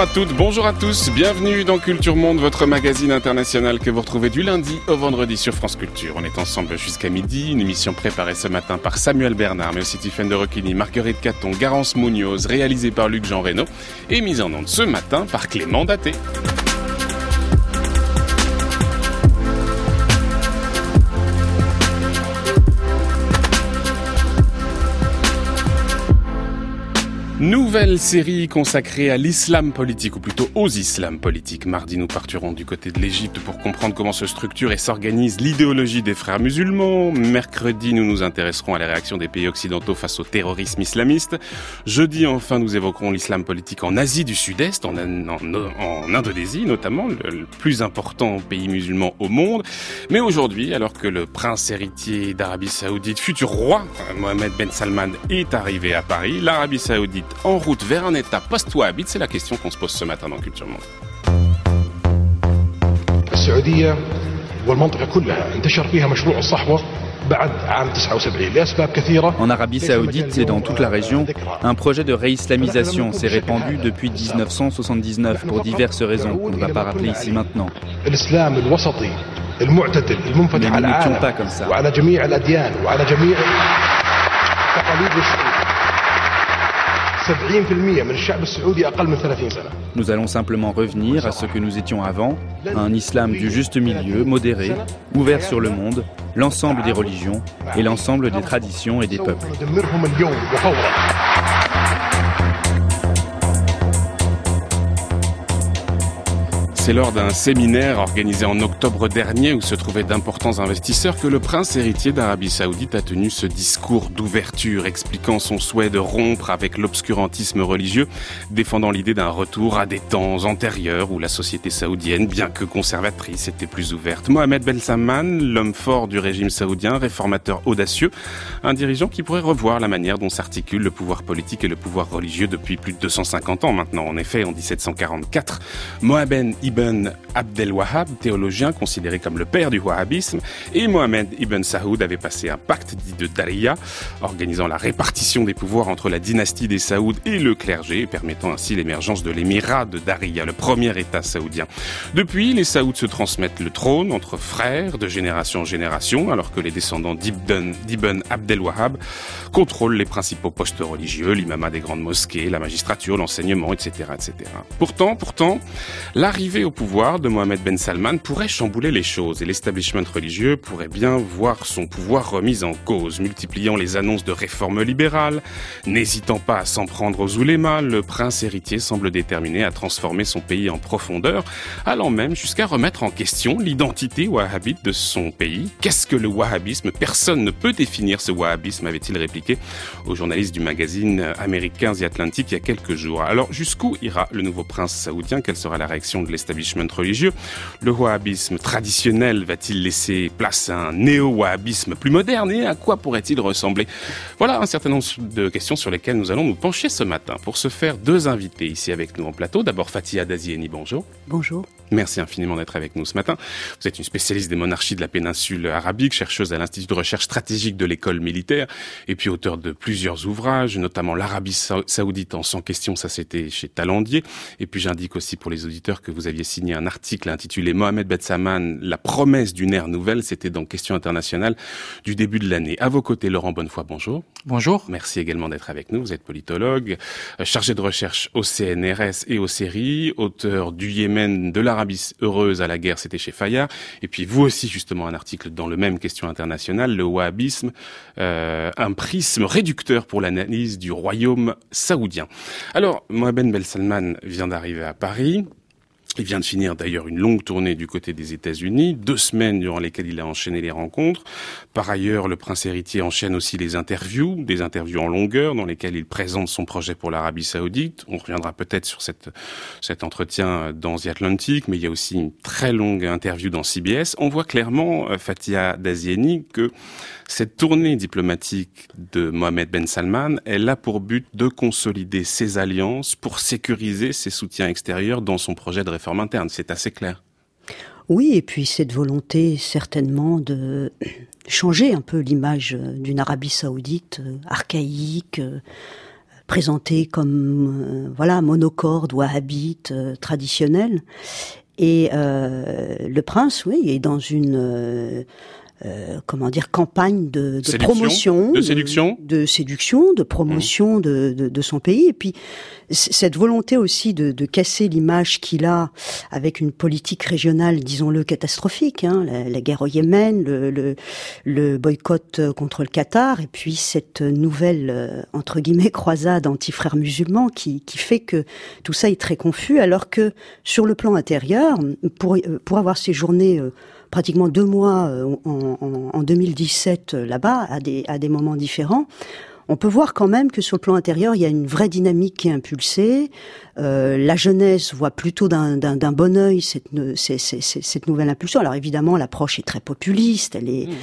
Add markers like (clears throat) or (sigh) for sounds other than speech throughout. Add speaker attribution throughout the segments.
Speaker 1: Bonjour à toutes, bonjour à tous, bienvenue dans Culture Monde, votre magazine international que vous retrouvez du lundi au vendredi sur France Culture. On est ensemble jusqu'à midi, une émission préparée ce matin par Samuel Bernard, mais aussi Tiffaine de Roquigny, Marguerite Caton, Garance Munoz, réalisée par Luc Jean Reynaud et mise en onde ce matin par Clément Daté. Nouvelle série consacrée à l'islam politique, ou plutôt aux islams politiques. Mardi, nous partirons du côté de l'Égypte pour comprendre comment se structure et s'organise l'idéologie des frères musulmans. Mercredi, nous nous intéresserons à la réaction des pays occidentaux face au terrorisme islamiste. Jeudi, enfin, nous évoquerons l'islam politique en Asie du Sud-Est, en, en, Indonésie notamment, le, plus important pays musulman au monde. Mais aujourd'hui, alors que le prince héritier d'Arabie Saoudite, futur roi, Mohamed Ben Salman, est arrivé à Paris, l'Arabie Saoudite en route vers un état post-wahhabite C'est la question qu'on se pose ce matin dans Culture Monde.
Speaker 2: En Arabie Saoudite et dans toute la région, un projet de réislamisation s'est répandu depuis 1979 pour diverses raisons qu'on ne va pas rappeler ici maintenant. Mais nous n'étions pas comme ça. Nous allons simplement revenir à ce que nous étions avant, un islam du juste milieu, modéré, ouvert sur le monde, l'ensemble des religions et l'ensemble des traditions et des peuples.
Speaker 1: C'est lors d'un séminaire organisé en octobre dernier où se trouvaient d'importants investisseurs que le prince héritier d'Arabie Saoudite a tenu ce discours d'ouverture expliquant son souhait de rompre avec l'obscurantisme religieux, défendant l'idée d'un retour à des temps antérieurs où la société saoudienne, bien que conservatrice, était plus ouverte. Mohamed Ben Salman, l'homme fort du régime saoudien, réformateur audacieux, un dirigeant qui pourrait revoir la manière dont s'articule le pouvoir politique et le pouvoir religieux depuis plus de 250 ans maintenant. En effet, en 1744, Mohamed Ibn Abdel Wahhab, théologien considéré comme le père du wahhabisme, et Mohamed Ibn Saoud avait passé un pacte dit de Daria, organisant la répartition des pouvoirs entre la dynastie des Saouds et le clergé, permettant ainsi l'émergence de l'émirat de Daria, le premier État saoudien. Depuis, les Saouds se transmettent le trône entre frères de génération en génération, alors que les descendants d'Ibn Abdel Wahhab contrôlent les principaux postes religieux, l'imamat des grandes mosquées, la magistrature, l'enseignement, etc., etc. Pourtant, pourtant, l'arrivée au pouvoir de Mohamed Ben Salman pourrait chambouler les choses et l'establishment religieux pourrait bien voir son pouvoir remis en cause, multipliant les annonces de réformes libérales. N'hésitant pas à s'en prendre aux oulémas, le prince héritier semble déterminé à transformer son pays en profondeur, allant même jusqu'à remettre en question l'identité wahhabite de son pays. Qu'est-ce que le wahhabisme? Personne ne peut définir ce wahhabisme, avait-il répliqué au journaliste du magazine américain The Atlantic il y a quelques jours. Alors jusqu'où ira le nouveau prince saoudien? Quelle sera la réaction de l'establishment? Religieux. Le wahhabisme traditionnel va-t-il laisser place à un néo-wahhabisme plus moderne et à quoi pourrait-il ressembler? Voilà un certain nombre de questions sur lesquelles nous allons nous pencher ce matin. Pour ce faire, deux invités ici avec nous en plateau. D'abord Fatia Dazieni, bonjour.
Speaker 3: Bonjour.
Speaker 1: Merci infiniment d'être avec nous ce matin. Vous êtes une spécialiste des monarchies de la péninsule arabique, chercheuse à l'Institut de recherche stratégique de l'école militaire, et puis auteur de plusieurs ouvrages, notamment l'Arabie saoudite en sans question, ça c'était chez Talandier. Et puis j'indique aussi pour les auditeurs que vous aviez signé un article intitulé Mohamed Betsaman, la promesse d'une ère nouvelle, c'était dans Question internationale du début de l'année. À vos côtés, Laurent Bonnefoy, bonjour.
Speaker 4: Bonjour.
Speaker 1: Merci également d'être avec nous. Vous êtes politologue, euh, chargé de recherche au CNRS et au CERI, auteur du Yémen de l'Arabie heureuse à la guerre, c'était chez Fayard. Et puis vous aussi, justement, un article dans le même question internationale, le wahhabisme, euh, un prisme réducteur pour l'analyse du royaume saoudien. Alors, Mohamed Ben Salman vient d'arriver à Paris. Il vient de finir d'ailleurs une longue tournée du côté des États-Unis, deux semaines durant lesquelles il a enchaîné les rencontres. Par ailleurs, le prince héritier enchaîne aussi les interviews, des interviews en longueur dans lesquelles il présente son projet pour l'Arabie Saoudite. On reviendra peut-être sur cette, cet entretien dans The Atlantic, mais il y a aussi une très longue interview dans CBS. On voit clairement, euh, Fatia Dazieni, que cette tournée diplomatique de Mohamed Ben Salman, elle a pour but de consolider ses alliances pour sécuriser ses soutiens extérieurs dans son projet de réforme interne. C'est assez clair.
Speaker 3: Oui, et puis cette volonté certainement de (clears throat) changer un peu l'image d'une Arabie saoudite euh, archaïque, euh, présenté comme voilà monocorde ou habite traditionnel. Et le prince, oui, est dans une euh, comment dire campagne de, de promotion,
Speaker 1: de séduction,
Speaker 3: de, séduction, de promotion mmh. de, de, son pays, et puis cette volonté aussi de, casser l'image qu'il a avec une politique régionale, disons-le, catastrophique, hein, la, guerre au Yémen, le, le, le, boycott contre le Qatar, et puis cette nouvelle euh, entre guillemets croisade anti-frères musulmans qui, qui fait que tout ça est très confus, alors que sur le plan intérieur, pour pour avoir séjourné pratiquement deux mois euh, en, en 2017 euh, là-bas, à des, à des moments différents, on peut voir quand même que sur le plan intérieur, il y a une vraie dynamique qui est impulsée. Euh, la jeunesse voit plutôt d'un bon œil cette, cette, nouvelle impulsion. Alors évidemment, l'approche est très populiste. Elle, est, mmh.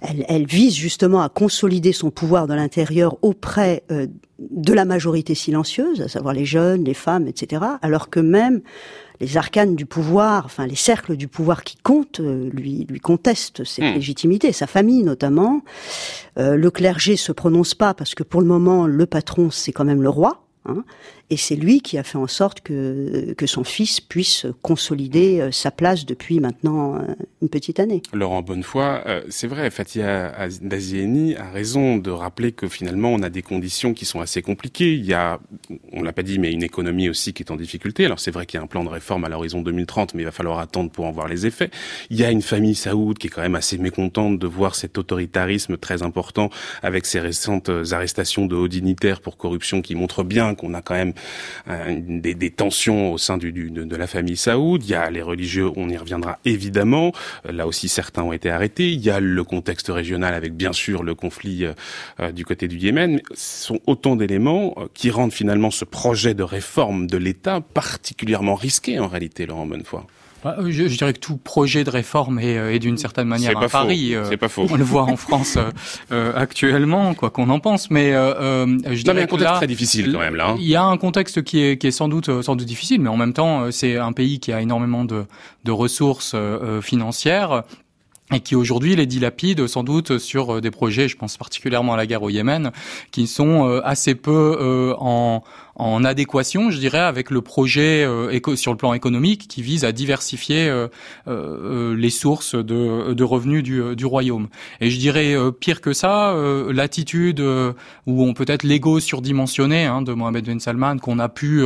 Speaker 3: elle, elle, vise justement à consolider son pouvoir de l'intérieur auprès euh, de la majorité silencieuse, à savoir les jeunes, les femmes, etc. Alors que même les arcanes du pouvoir, enfin les cercles du pouvoir qui comptent, euh, lui, lui contestent cette hmm. légitimité, sa famille notamment. Euh, le clergé se prononce pas parce que pour le moment le patron c'est quand même le roi. Hein, et c'est lui qui a fait en sorte que, que son fils puisse consolider euh, sa place depuis maintenant euh, une petite année.
Speaker 1: Laurent Bonnefoy, euh, c'est vrai, Fatia Dazieni a raison de rappeler que finalement on a des conditions qui sont assez compliquées. Il y a, on l'a pas dit, mais une économie aussi qui est en difficulté. Alors c'est vrai qu'il y a un plan de réforme à l'horizon 2030, mais il va falloir attendre pour en voir les effets. Il y a une famille saoud qui est quand même assez mécontente de voir cet autoritarisme très important avec ces récentes arrestations de hauts dignitaires pour corruption qui montrent bien qu'on a quand même des, des, tensions au sein de, la famille Saoud. Il y a les religieux, on y reviendra évidemment. Euh, là aussi, certains ont été arrêtés. Il y a le contexte régional avec bien sûr le conflit euh, du côté du Yémen. Ce sont autant d'éléments qui rendent finalement ce projet de réforme de l'État particulièrement risqué en réalité, Laurent Bonnefoy.
Speaker 4: Bah, je, je, dirais que tout projet de réforme est, euh, est d'une certaine manière un pari.
Speaker 1: Euh, c'est pas faux.
Speaker 4: On le voit en France euh, (laughs) actuellement, quoi qu'on en pense. Mais euh, je
Speaker 1: dirais un contexte très difficile quand même là. Hein.
Speaker 4: Il y a un contexte qui est, qui est sans doute sans doute difficile, mais en même temps, c'est un pays qui a énormément de, de ressources financières et qui aujourd'hui les dilapide sans doute sur des projets, je pense particulièrement à la guerre au Yémen, qui sont assez peu en en adéquation, je dirais, avec le projet euh, sur le plan économique qui vise à diversifier euh, euh, les sources de, de revenus du, du, royaume. Et je dirais pire que ça, l'attitude ou on peut-être l'ego surdimensionné hein, de Mohamed Ben Salman qu'on a pu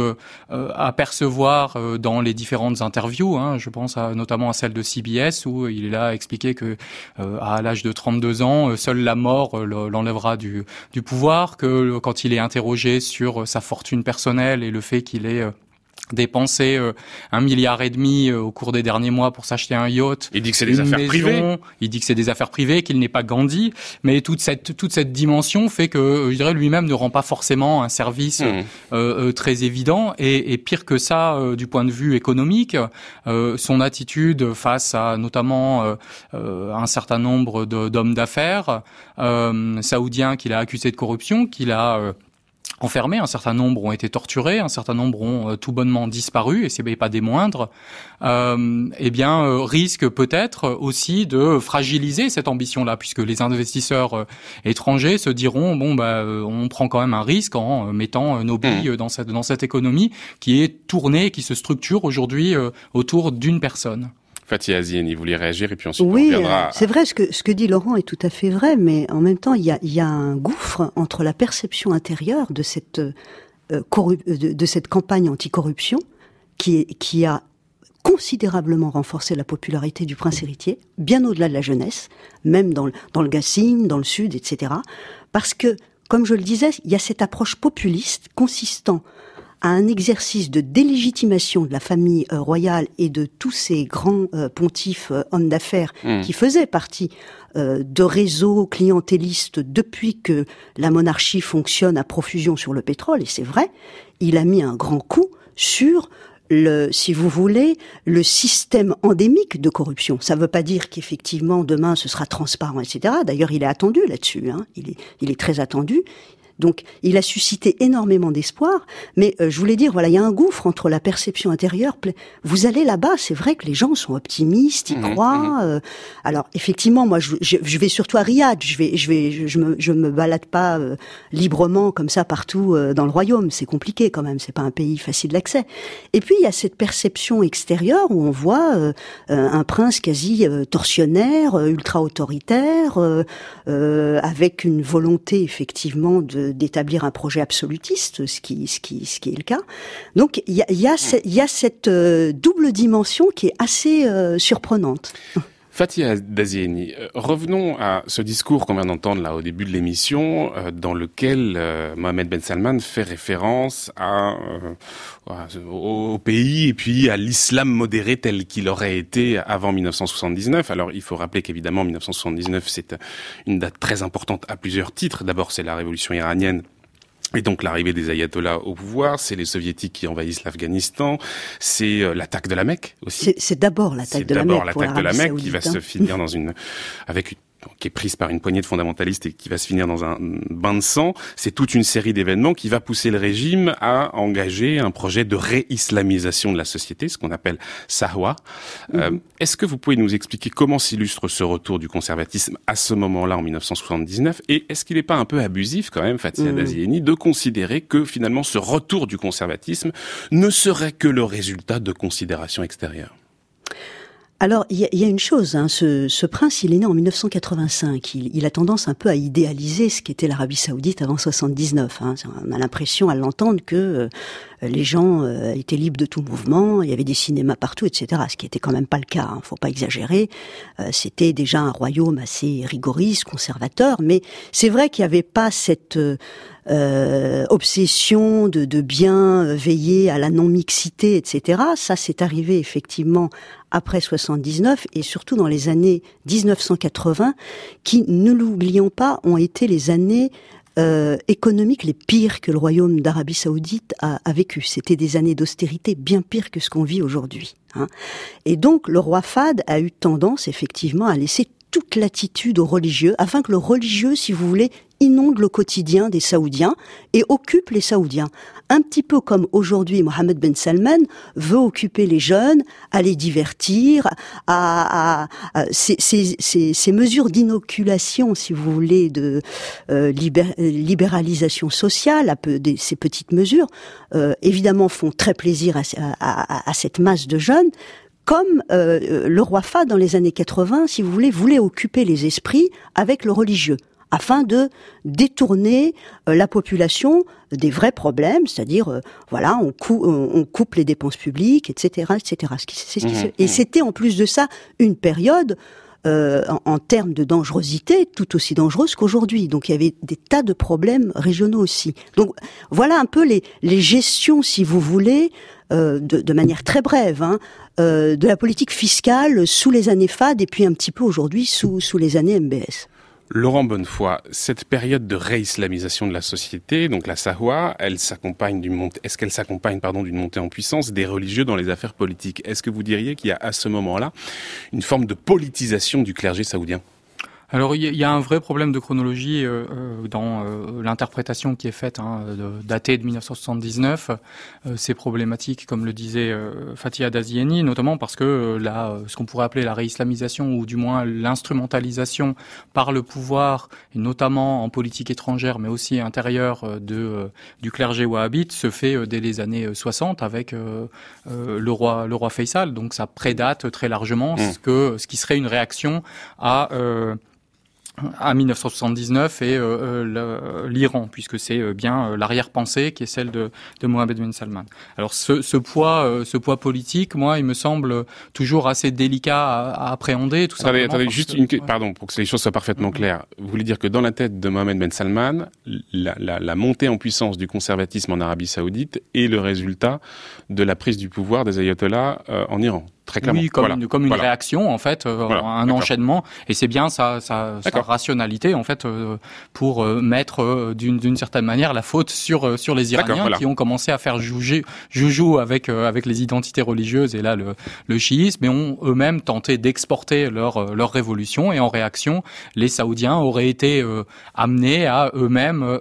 Speaker 4: apercevoir dans les différentes interviews. Hein, je pense à, notamment à celle de CBS où il est là expliqué que à l'âge de 32 ans, seule la mort l'enlèvera du, du pouvoir, que quand il est interrogé sur sa fortune personnel et le fait qu'il ait euh, dépensé euh, un milliard et demi euh, au cours des derniers mois pour s'acheter un yacht.
Speaker 1: Il dit que c'est des affaires privées.
Speaker 4: Il dit que c'est des affaires privées, qu'il n'est pas Gandhi, mais toute cette toute cette dimension fait que je dirais lui-même ne rend pas forcément un service mmh. très évident et, et, pire que ça du point de vue économique, son attitude face à notamment un certain nombre d'hommes d'affaires saoudiens qu'il a accusés de corruption, qu'il a enfermés, un certain nombre ont été torturés, un certain nombre ont euh, tout bonnement disparu, et c'est pas des moindres, euh, eh bien euh, risque peut-être aussi de fragiliser cette ambition-là, puisque les investisseurs euh, étrangers se diront bon bah on prend quand même un risque en mettant nos billes mmh. dans cette dans cette économie qui est tournée, qui se structure aujourd'hui autour d'une personne.
Speaker 1: Fatia Azieni, voulez réagir et puis ensuite
Speaker 3: oui, on Oui, c'est vrai, ce que, ce que dit Laurent est tout à fait vrai, mais en même temps, il y a, il y a un gouffre entre la perception intérieure de cette, euh, de, de, cette campagne anticorruption qui, qui a considérablement renforcé la popularité du prince héritier, bien au-delà de la jeunesse, même dans le, dans le dans le Sud, etc. Parce que, comme je le disais, il y a cette approche populiste consistant à un exercice de délégitimation de la famille euh, royale et de tous ces grands euh, pontifs euh, hommes d'affaires hmm. qui faisaient partie de réseaux clientélistes depuis que la monarchie fonctionne à profusion sur le pétrole, et c'est vrai, il a mis un grand coup sur le, si vous voulez, le système endémique de corruption. Ça ne veut pas dire qu'effectivement demain ce sera transparent, etc. D'ailleurs, il est attendu là-dessus. Hein. Il, est, il est très attendu Donc, il a suscité énormément d'espoir. Mais je voulais dire, voilà, il y a un gouffre entre la perception intérieure. Vous allez là-bas, c'est vrai que les gens sont optimistes, ils mmh, croient. Mmh. alors, effectivement, moi, je, je, vais surtout à Riyad. Je vais, je vais, je, me, je me balade pas librement comme ça partout dans le royaume. C'est compliqué quand même. C'est pas un pays facile d'accès. Et puis, il y a cette perception extérieure où on voit un prince quasi tortionnaire, ultra autoritaire, avec une volonté effectivement d'établir un projet absolutiste, ce qui, est le cas. Donc il y a, cette euh, double dimension qui est assez euh, surprenante.
Speaker 1: Fatia Dazieni, euh, revenons à ce discours qu'on vient d'entendre là au début de l'émission, dans lequel Mohamed Ben Salman fait référence à, au pays et puis à l'islam modéré tel qu'il aurait été avant 1979. Alors il faut rappeler qu'évidemment 1979 c'est une date très importante à plusieurs titres. D'abord c'est la révolution iranienne et donc l'arrivée des ayatollahs au pouvoir, c'est les soviétiques qui envahissent l'Afghanistan, c'est euh, l'attaque de la Mecque aussi.
Speaker 3: C'est d'abord l'attaque de la Mecque. C'est d'abord l'attaque de la Mecque
Speaker 1: qui va se finir dans une avec une qui est prise par une poignée de fondamentalistes et qui va se finir dans un bain de sang, c'est toute une série d'événements qui va pousser le régime à engager un projet de réislamisation de la société, ce qu'on appelle Sahwa. Euh, mhm. Est-ce que vous pouvez nous expliquer comment s'illustre ce retour du conservatisme à ce moment-là, en 1979 Et est-ce qu'il n'est pas un peu abusif quand même, Fatia. Dazieni, de considérer que finalement ce retour du conservatisme ne serait que le résultat de considérations extérieures?
Speaker 3: Alors, il y, a une chose, hein, ce, prince, il est né en 1985. Il, a tendance un peu à idéaliser ce qu'était l'Arabie Saoudite avant 79. Hein. On a l'impression à l'entendre que euh, les gens euh, étaient libres de tout mouvement, il y avait des cinémas partout, etc. Ce qui était quand même pas le cas. Hein, faut pas exagérer. Euh, c'était déjà un royaume assez rigoriste, conservateur, mais c'est vrai qu'il n'y avait pas cette obsession de, de bien veiller à la non-mixité, etc. Ça, c'est arrivé effectivement après 79 et surtout dans les années 1980, qui, ne l'oublions pas, ont été les années euh, économiques les pires que le royaume d'Arabie saoudite a, a vécu. C'était des années d'austérité bien pires que ce qu'on vit aujourd'hui. Hein. Et donc le roi Fad a eu tendance effectivement à laisser toute l'attitude aux religieux, afin que le religieux, si vous voulez, inonde le quotidien des Saoudiens et occupe les Saoudiens. Un petit peu comme aujourd'hui Mohamed Ben Salman veut occuper les jeunes, à les divertir, à, ces, mesures d'inoculation, si vous voulez, de euh, libéralisation sociale, à peu, ces petites mesures, euh, évidemment font très plaisir à, cette masse de jeunes, comme euh, le roi Fa dans les années 80, si vous voulez, voulait occuper les esprits avec le religieux afin de détourner euh, la population des vrais problèmes, c'est-à-dire euh, voilà, on, on, coupe les dépenses publiques, etc., etc. Mmh, et mmh. c'était en plus de ça une période euh, en, termes de dangerosité tout aussi dangereuse qu'aujourd'hui. Donc il y avait des tas de problèmes régionaux aussi. Donc voilà un peu les, les gestions, si vous voulez, de, de, manière très brève, hein, de la politique fiscale sous les années FAD et puis un petit peu aujourd'hui sous, sous les années MBS.
Speaker 1: Laurent Bonnefoy, cette période de réislamisation de la société, donc la Sahwa, elle s'accompagne d'une montée, est-ce qu'elle s'accompagne, pardon, d'une montée en puissance des religieux dans les affaires politiques? Est-ce que vous diriez qu'il y a à ce moment-là une forme de politisation du clergé saoudien?
Speaker 4: Alors il y, a un vrai problème de chronologie euh, euh, dans euh, l'interprétation qui est faite, hein, de, datée de 1979. c'est problématique, comme le disait Fatia Dazieni, notamment parce que là, ce qu'on pourrait appeler la réislamisation ou du moins l'instrumentalisation par le pouvoir, et notamment en politique étrangère, mais aussi intérieure de du clergé wahhabite, se fait dès les années 60 avec le roi le roi Faisal. Donc ça prédate très largement mmh. ce que ce qui serait une réaction à à 1979 et euh, euh, l'Iran, puisque c'est euh, bien l'arrière-pensée qui est celle de, de Mohamed Ben Salman. Alors ce, ce poids, ce poids politique, moi, il me semble toujours assez délicat à, appréhender. Tout
Speaker 1: attendez, attendez, juste une, pardon, pour que les choses soient parfaitement mm-hmm. claires. Vous voulez dire que dans la tête de Mohamed Ben Salman, la, la, la montée en puissance du conservatisme en Arabie Saoudite est le résultat de la prise du pouvoir des ayatollahs en Iran? Très clairement.
Speaker 4: Oui, comme, une, comme une réaction en fait, euh, un enchaînement, et c'est bien sa, sa, sa, rationalité en fait euh, pour euh, mettre d'une certaine manière la faute sur sur les Iraniens qui ont commencé à faire jouer, joujou avec avec les identités religieuses et là le, le chiisme, et ont eux-mêmes tenté d'exporter leur leur révolution, et en réaction, les Saoudiens auraient été amenés à eux-mêmes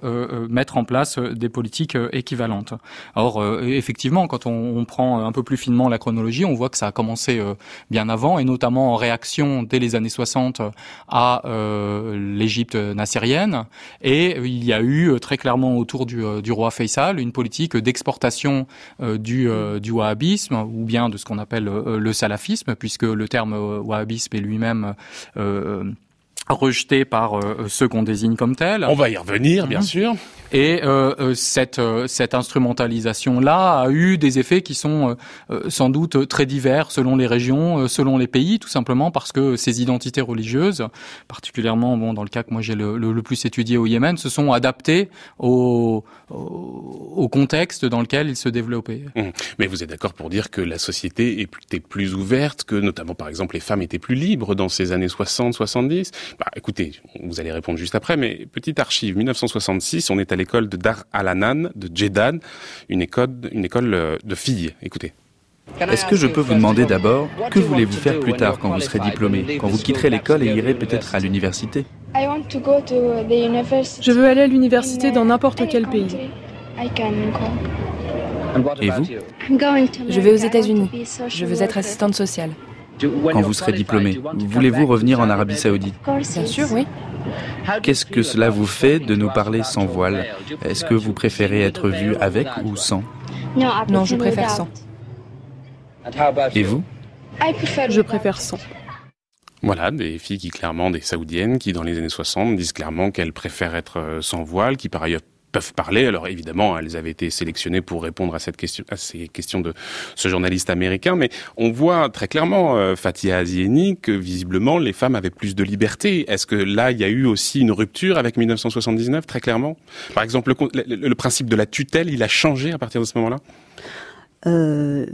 Speaker 4: mettre en place des politiques équivalentes. Or, effectivement, quand on, on prend un peu plus finement la chronologie, on voit que ça a commencé euh, bien avant, et notamment en réaction dès les années 60 à euh, l'Égypte nassérienne. Et il y a eu euh, très clairement autour du, roi Faisal une politique d'exportation du, du wahhabisme, ou bien de ce qu'on appelle le salafisme, puisque le terme wahhabisme est lui-même rejeté par ceux qu'on désigne comme tel.
Speaker 1: On va y revenir, bien mhm. sûr.
Speaker 4: Et euh, euh, cette, euh, cette instrumentalisation-là a eu des effets qui sont sans doute très divers selon les régions, selon les pays, tout simplement parce que ces identités religieuses, particulièrement bon, dans le cas que moi j'ai le, le, plus étudié au Yémen, se sont adaptées au, au, contexte dans lequel ils se développaient.
Speaker 1: Mmh. Mais vous êtes d'accord pour dire que la société était plus ouverte, que notamment par exemple les femmes étaient plus libres dans ces années 60-70 bah, Écoutez, vous allez répondre juste après, mais petite archive, 1966, on est allé l'école de Dar al-Anan de Jeddah, une école, une école euh, de filles. Écoutez.
Speaker 2: Est-ce que je peux vous demander d'abord, que voulez-vous faire plus tard quand vous serez diplômé, quand vous quitterez l'école et irez peut-être à l'université?
Speaker 5: Je veux aller à l'université dans n'importe quel pays.
Speaker 2: Et vous?
Speaker 6: Je vais aux États-Unis. Je veux être assistante sociale.
Speaker 2: Quand vous serez diplômé, voulez-vous revenir en Arabie Saoudite?
Speaker 6: Bien sûr, oui.
Speaker 2: Qu'est-ce que cela vous fait de nous parler sans voile? Est-ce que vous préférez être vu avec ou sans?
Speaker 6: Non, je préfère sans.
Speaker 2: Et vous?
Speaker 5: Je préfère sans.
Speaker 1: Voilà, des filles qui clairement, des saoudiennes, qui dans les années 60 disent clairement qu'elles préfèrent être euh, sans voile, qui par ailleurs peuvent parler. Alors évidemment, elles avaient été sélectionnées pour répondre à cette question, à ces questions de ce journaliste américain, mais on voit très clairement, euh, Fatia Azieni, que visiblement les femmes avaient plus de liberté. Est-ce que là, il y a eu aussi une rupture avec 1979, très clairement? Par exemple, le, le, principe de la tutelle, il a changé à partir de ce moment-là?
Speaker 3: Euh,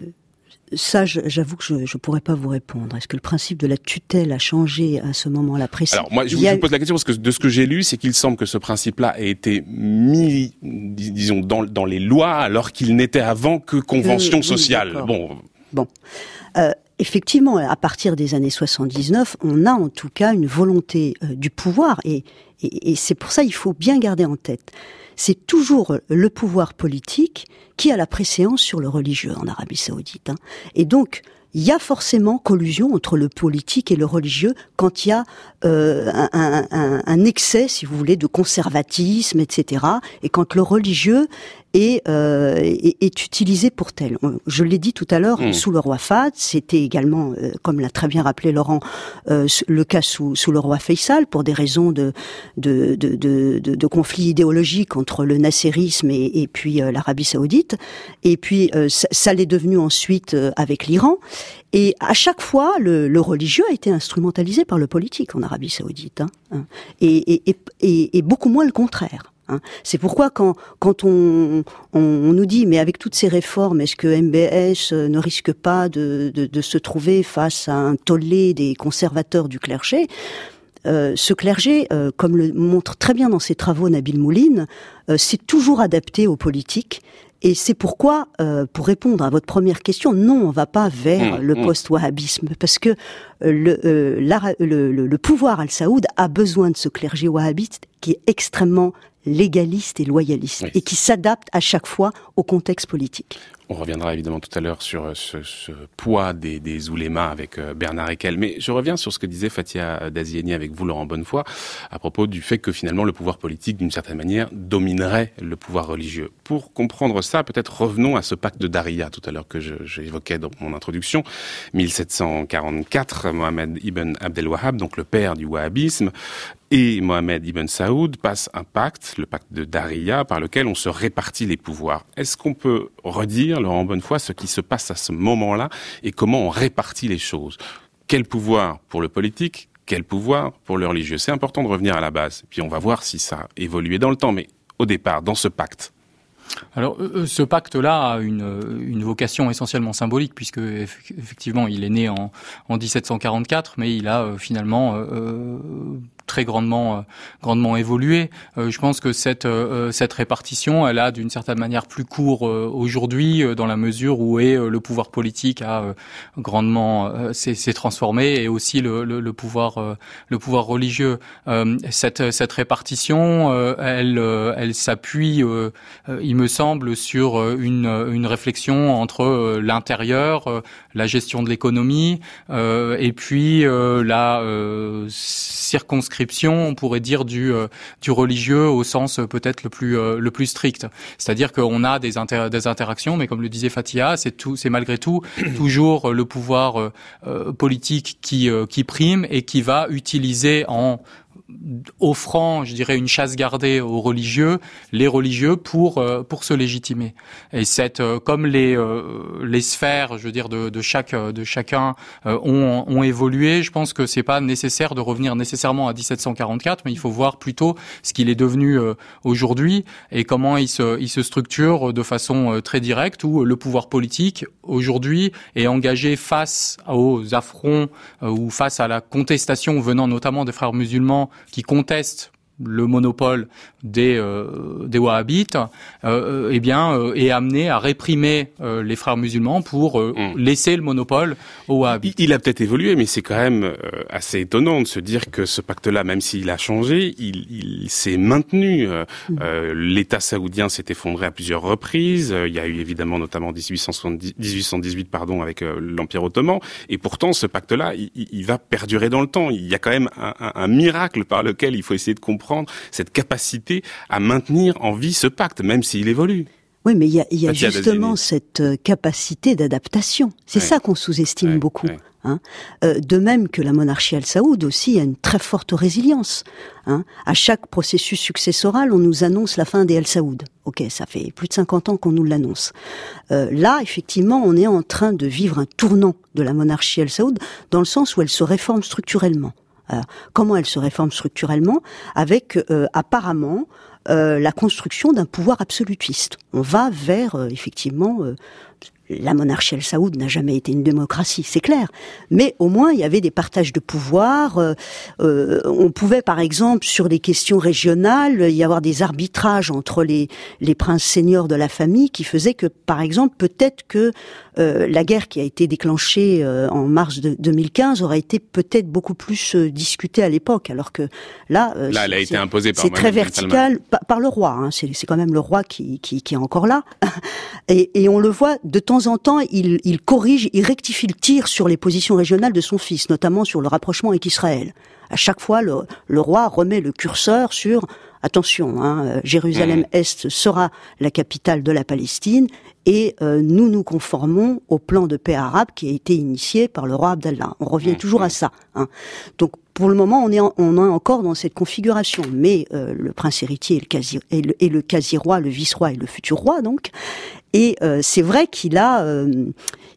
Speaker 3: ça, j'avoue que je ne pourrais pas vous répondre. Est-ce que le principe de la tutelle a changé à ce moment-là précis
Speaker 1: Alors moi, je vous, pose la question parce que de ce que j'ai lu, c'est qu'il semble que ce principe-là ait été mis, disons, dans, dans les lois alors qu'il n'était avant que convention sociale. bon.
Speaker 3: Bon. Euh, effectivement, à partir des années 79, on a en tout cas une volonté euh, du pouvoir et, et, et c'est pour ça il faut bien garder en tête c'est toujours le pouvoir politique qui a la préséance sur le religieux en Arabie saoudite. Hein. Et donc, il y a forcément collusion entre le politique et le religieux quand il y a euh, un, un, un, excès, si vous voulez, de conservatisme, etc. Et quand le religieux est, euh, est, utilisé pour tel. Je l'ai dit tout à l'heure, hmm. sous le roi Fahd, c'était également, euh, comme l'a très bien rappelé Laurent, euh, le cas sous, sous le roi Faisal, pour des raisons de, de, de, de, de conflit idéologique entre le nasserisme et, et puis euh, l'Arabie saoudite. Et puis, euh, ça, ça l'est devenu ensuite avec l'Iran. Et à chaque fois, le, le, religieux a été instrumentalisé par le politique en Arabie saoudite, hein, hein. et, et, et, et beaucoup moins le contraire. Hein. C'est pourquoi quand, quand on, on, nous dit, mais avec toutes ces réformes, est-ce que MBS euh, ne risque pas de, de, de se trouver face à un tollé des conservateurs du clergé euh, ce clergé, euh, comme le montre très bien dans ses travaux Nabil Mouline, euh, c'est toujours adapté aux politiques et c'est pourquoi, pour répondre à votre première question, non, on va pas vers mmh, le mmh. post-wahhabisme, parce que le, le, le, pouvoir al-Saoud a besoin de ce clergé wahhabite qui est extrêmement légaliste et loyaliste, et qui s'adapte à chaque fois au contexte politique.
Speaker 1: On reviendra évidemment tout à l'heure sur euh, ce, ce, poids des, des oulémas avec euh, Bernard Ekel. Mais je reviens sur ce que disait Fatia Dazieni avec vous, Laurent Bonnefoy, à propos du fait que finalement le pouvoir politique, d'une certaine manière, dominerait le pouvoir religieux. Pour comprendre ça, peut-être revenons à ce pacte de Daria tout à l'heure que j'évoquais dans mon introduction. 1744, Mohamed Ibn Abdel Wahhab, donc le père du wahhabisme, et Mohamed Ibn Saoud passe un pacte, le pacte de Daria, par lequel on se répartit les pouvoirs. Est-ce qu'on peut redire, Laurent Bonnefoy, ce qui se passe à ce moment-là et comment on répartit les choses? Quel pouvoir pour le politique Quel pouvoir pour le religieux? C'est important de revenir à la base. Puis on va voir si ça a évolué dans le temps, mais au départ, dans ce pacte.
Speaker 4: Alors, ce pacte-là a une, une, vocation essentiellement symbolique, puisque effectivement, il est né en 1744, mais il a finalement très grandement euh, grandement évolué. Euh, je pense que cette euh, cette répartition, elle a d'une certaine manière plus court aujourd'hui dans la mesure où est le pouvoir politique a grandement s'est transformé et aussi le, le, le pouvoir le pouvoir religieux. cette cette répartition, elle elle s'appuie, il me semble, sur une une réflexion entre l'intérieur, la gestion de l'économie et puis la circonscription on pourrait dire du euh, du religieux au sens euh, peut-être le plus euh, le plus strict. C'est-à-dire qu'on a des, des interactions, mais comme le disait Fatia, c'est tout, c'est malgré tout (clears throat) toujours le pouvoir politique qui qui prime et qui va utiliser en offrant, je dirais, une chasse gardée aux religieux, les religieux pour euh, pour se légitimer. Et cette, euh, comme les euh, les sphères, je veux dire, de, de chaque de chacun ont, ont évolué, je pense que c'est pas nécessaire de revenir nécessairement à 1744, mais il faut voir plutôt ce qu'il est devenu aujourd'hui et comment il se il se structure de façon très directe où le pouvoir politique aujourd'hui est engagé face aux affronts ou face à la contestation venant notamment des frères musulmans qui contestent le monopole des, euh, des wahhabites, euh, euh eh bien, euh, est amené à réprimer euh, les frères musulmans pour mm. laisser le monopole aux wahhabites.
Speaker 1: Il, a peut-être évolué, mais c'est quand même assez étonnant de se dire que ce pacte-là, même s'il a changé, il, il s'est maintenu. Mm. L'État saoudien s'est effondré à plusieurs reprises. Il y a eu évidemment notamment 1870, 1818 pardon, avec l'Empire ottoman. Et pourtant, ce pacte-là, il, il, va perdurer dans le temps. Il y a quand même un, un, un miracle par lequel il faut essayer de comprendre cette capacité à maintenir en vie ce pacte, même s'il évolue.
Speaker 3: Oui, mais il y a, y a justement cette euh, capacité d'adaptation. C'est ça qu'on sous-estime beaucoup. Hein. Euh, de même que la monarchie al-Saoud aussi a une très forte résilience. Hein. À chaque processus successoral, on nous annonce la fin des al-Saoud. Ok, ça fait plus de 50 ans qu'on nous l'annonce. Euh, là, effectivement, on est en train de vivre un tournant de la monarchie al-Saoud dans le sens où elle se réforme structurellement. Euh, comment elle se réforme structurellement Avec euh, apparemment euh, la construction d'un pouvoir absolutiste. On va vers effectivement la monarchie El Saoud n'a jamais été une démocratie, c'est clair. Mais au moins, il y avait des partages de pouvoir. Euh, euh, on pouvait, par exemple, sur des questions régionales, y avoir des arbitrages entre les, les princes seigneurs de la famille qui faisaient que, par exemple, peut-être que euh, la guerre qui a été déclenchée en mars de 2015 aurait été peut-être beaucoup plus discutée à l'époque, alors que là,
Speaker 1: là elle a été imposée par
Speaker 3: c'est très vertical par, le roi. Hein. C'est, quand même le roi qui, qui, qui est encore là, (laughs) et, et on le voit de temps en temps, il, il, corrige, il rectifie le tir sur les positions régionales de son fils, notamment sur le rapprochement avec Israël. À chaque fois, le, le roi remet le curseur sur attention, hein, euh, Jérusalem-Est mmh. sera la capitale de la Palestine et euh, nous nous conformons au plan de paix arabe qui a été initié par le roi Abdallah. On revient mmh. toujours à ça. Hein. Donc pour le moment, on est, on est encore dans cette configuration, mais euh, le prince héritier est le quasi, et le quasi-roi, le vice-roi et le futur roi, donc. Et c'est vrai qu'il a,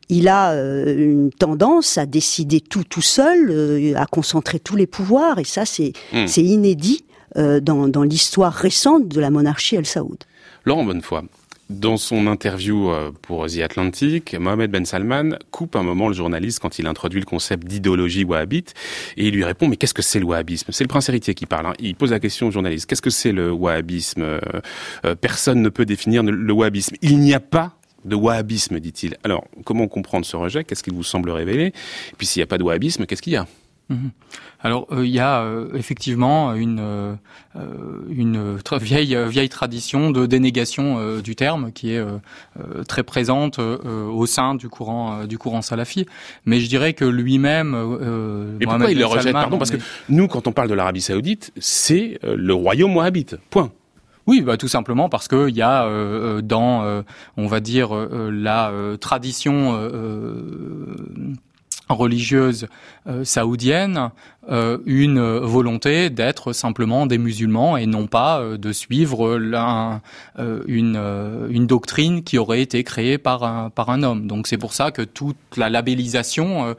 Speaker 3: il a une tendance à décider tout tout seul, à concentrer tous les pouvoirs, et ça c'est mmh. c'est inédit. Euh, dans, l'histoire récente de la monarchie El Saoud.
Speaker 1: Laurent Bonnefoy, dans son interview euh, pour The Atlantic, Mohamed Ben Salman coupe un moment le journaliste quand il introduit le concept d'idéologie wahhabite et il lui répond mais qu'est-ce que c'est le wahhabisme? C'est le prince héritier qui parle. Hein. Il pose la question au journaliste qu'est-ce que c'est le wahhabisme? Euh, Personne ne peut définir le wahhabisme. Il n'y a pas de wahhabisme, dit-il. Alors, comment comprendre ce rejet? Qu'est-ce qu'il vous semble révéler? Puis, s'il n'y a pas de wahhabisme, qu'est-ce qu'il y a?
Speaker 4: Mhm. Alors euh, il y a euh, effectivement une euh, une (laughs) vieille vieille tradition de dénégation du terme qui est très présente au sein du courant du courant salafi, mais je dirais que lui-même.
Speaker 1: Et pourquoi il le rejette? Pardon, parce que nous, quand on parle de l'Arabie Saoudite, c'est le royaume wahhabite. Point.
Speaker 4: Oui, bah, tout simplement parce que il y a dans, on va dire, la tradition religieuse euh, saoudienne, euh, une volonté d'être simplement des musulmans et non pas euh, de suivre la, euh, une, une doctrine qui aurait été créée par un, par un homme. Donc c'est pour ça que toute la labellisation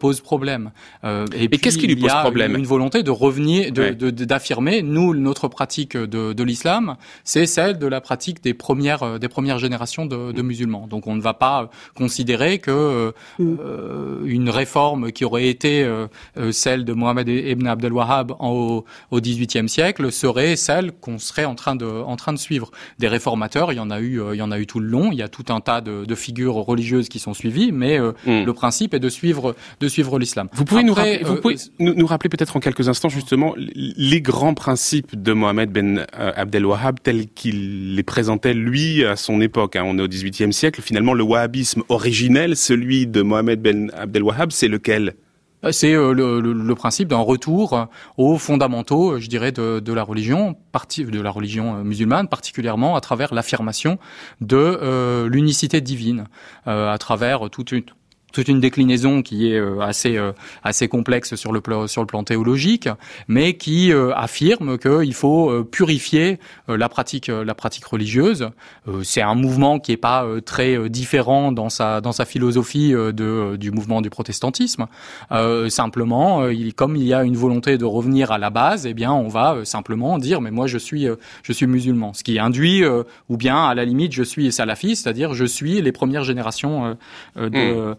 Speaker 4: pose problème.
Speaker 1: et qu'est-ce qui lui pose problème
Speaker 4: Une volonté de revenir, d'affirmer, de, nous, notre pratique de, de l'islam, c'est celle de la pratique des premières, des premières générations de, de, musulmans. Donc on ne va pas considérer que mm. une réforme qui aurait été celle de Mohamed ibn Abdel Wahhab au, au XVIIIe siècle serait celle qu'on serait en train de en train de suivre. Des réformateurs, il y en a eu, euh, il y en a eu tout le long. Il y a tout un tas de, de figures religieuses qui sont suivies, mais euh, hmm. le principe est de suivre de suivre l'islam.
Speaker 1: Vous pouvez, nous, rappeler, vous euh, pouvez nous, rappeler peut-être en quelques instants justement les grands principes de Mohamed ben Abdel Wahhab tels qu'il les présentait lui à son époque. Hein. On est au XVIIIe siècle. Finalement, le wahhabisme originel, celui de Mohamed ben Abdel Wahhab, c'est lequel?
Speaker 4: C'est euh, le, principe d'un retour aux fondamentaux, je dirais, de, la religion, de la religion musulmane, particulièrement à travers l'affirmation de euh, l'unicité divine, à travers toute une toute une déclinaison qui est euh, assez euh, assez complexe sur le plan sur le plan théologique, mais qui euh, affirme qu'il faut purifier la pratique la pratique religieuse. C'est un mouvement qui est pas très différent dans sa dans sa philosophie de du mouvement du protestantisme. simplement, il, comme il y a une volonté de revenir à la base, eh bien, on va simplement dire mais moi je suis je suis musulman, ce qui induit ou bien à la limite je suis salafiste, c'est-à-dire je suis les premières générations de, hmm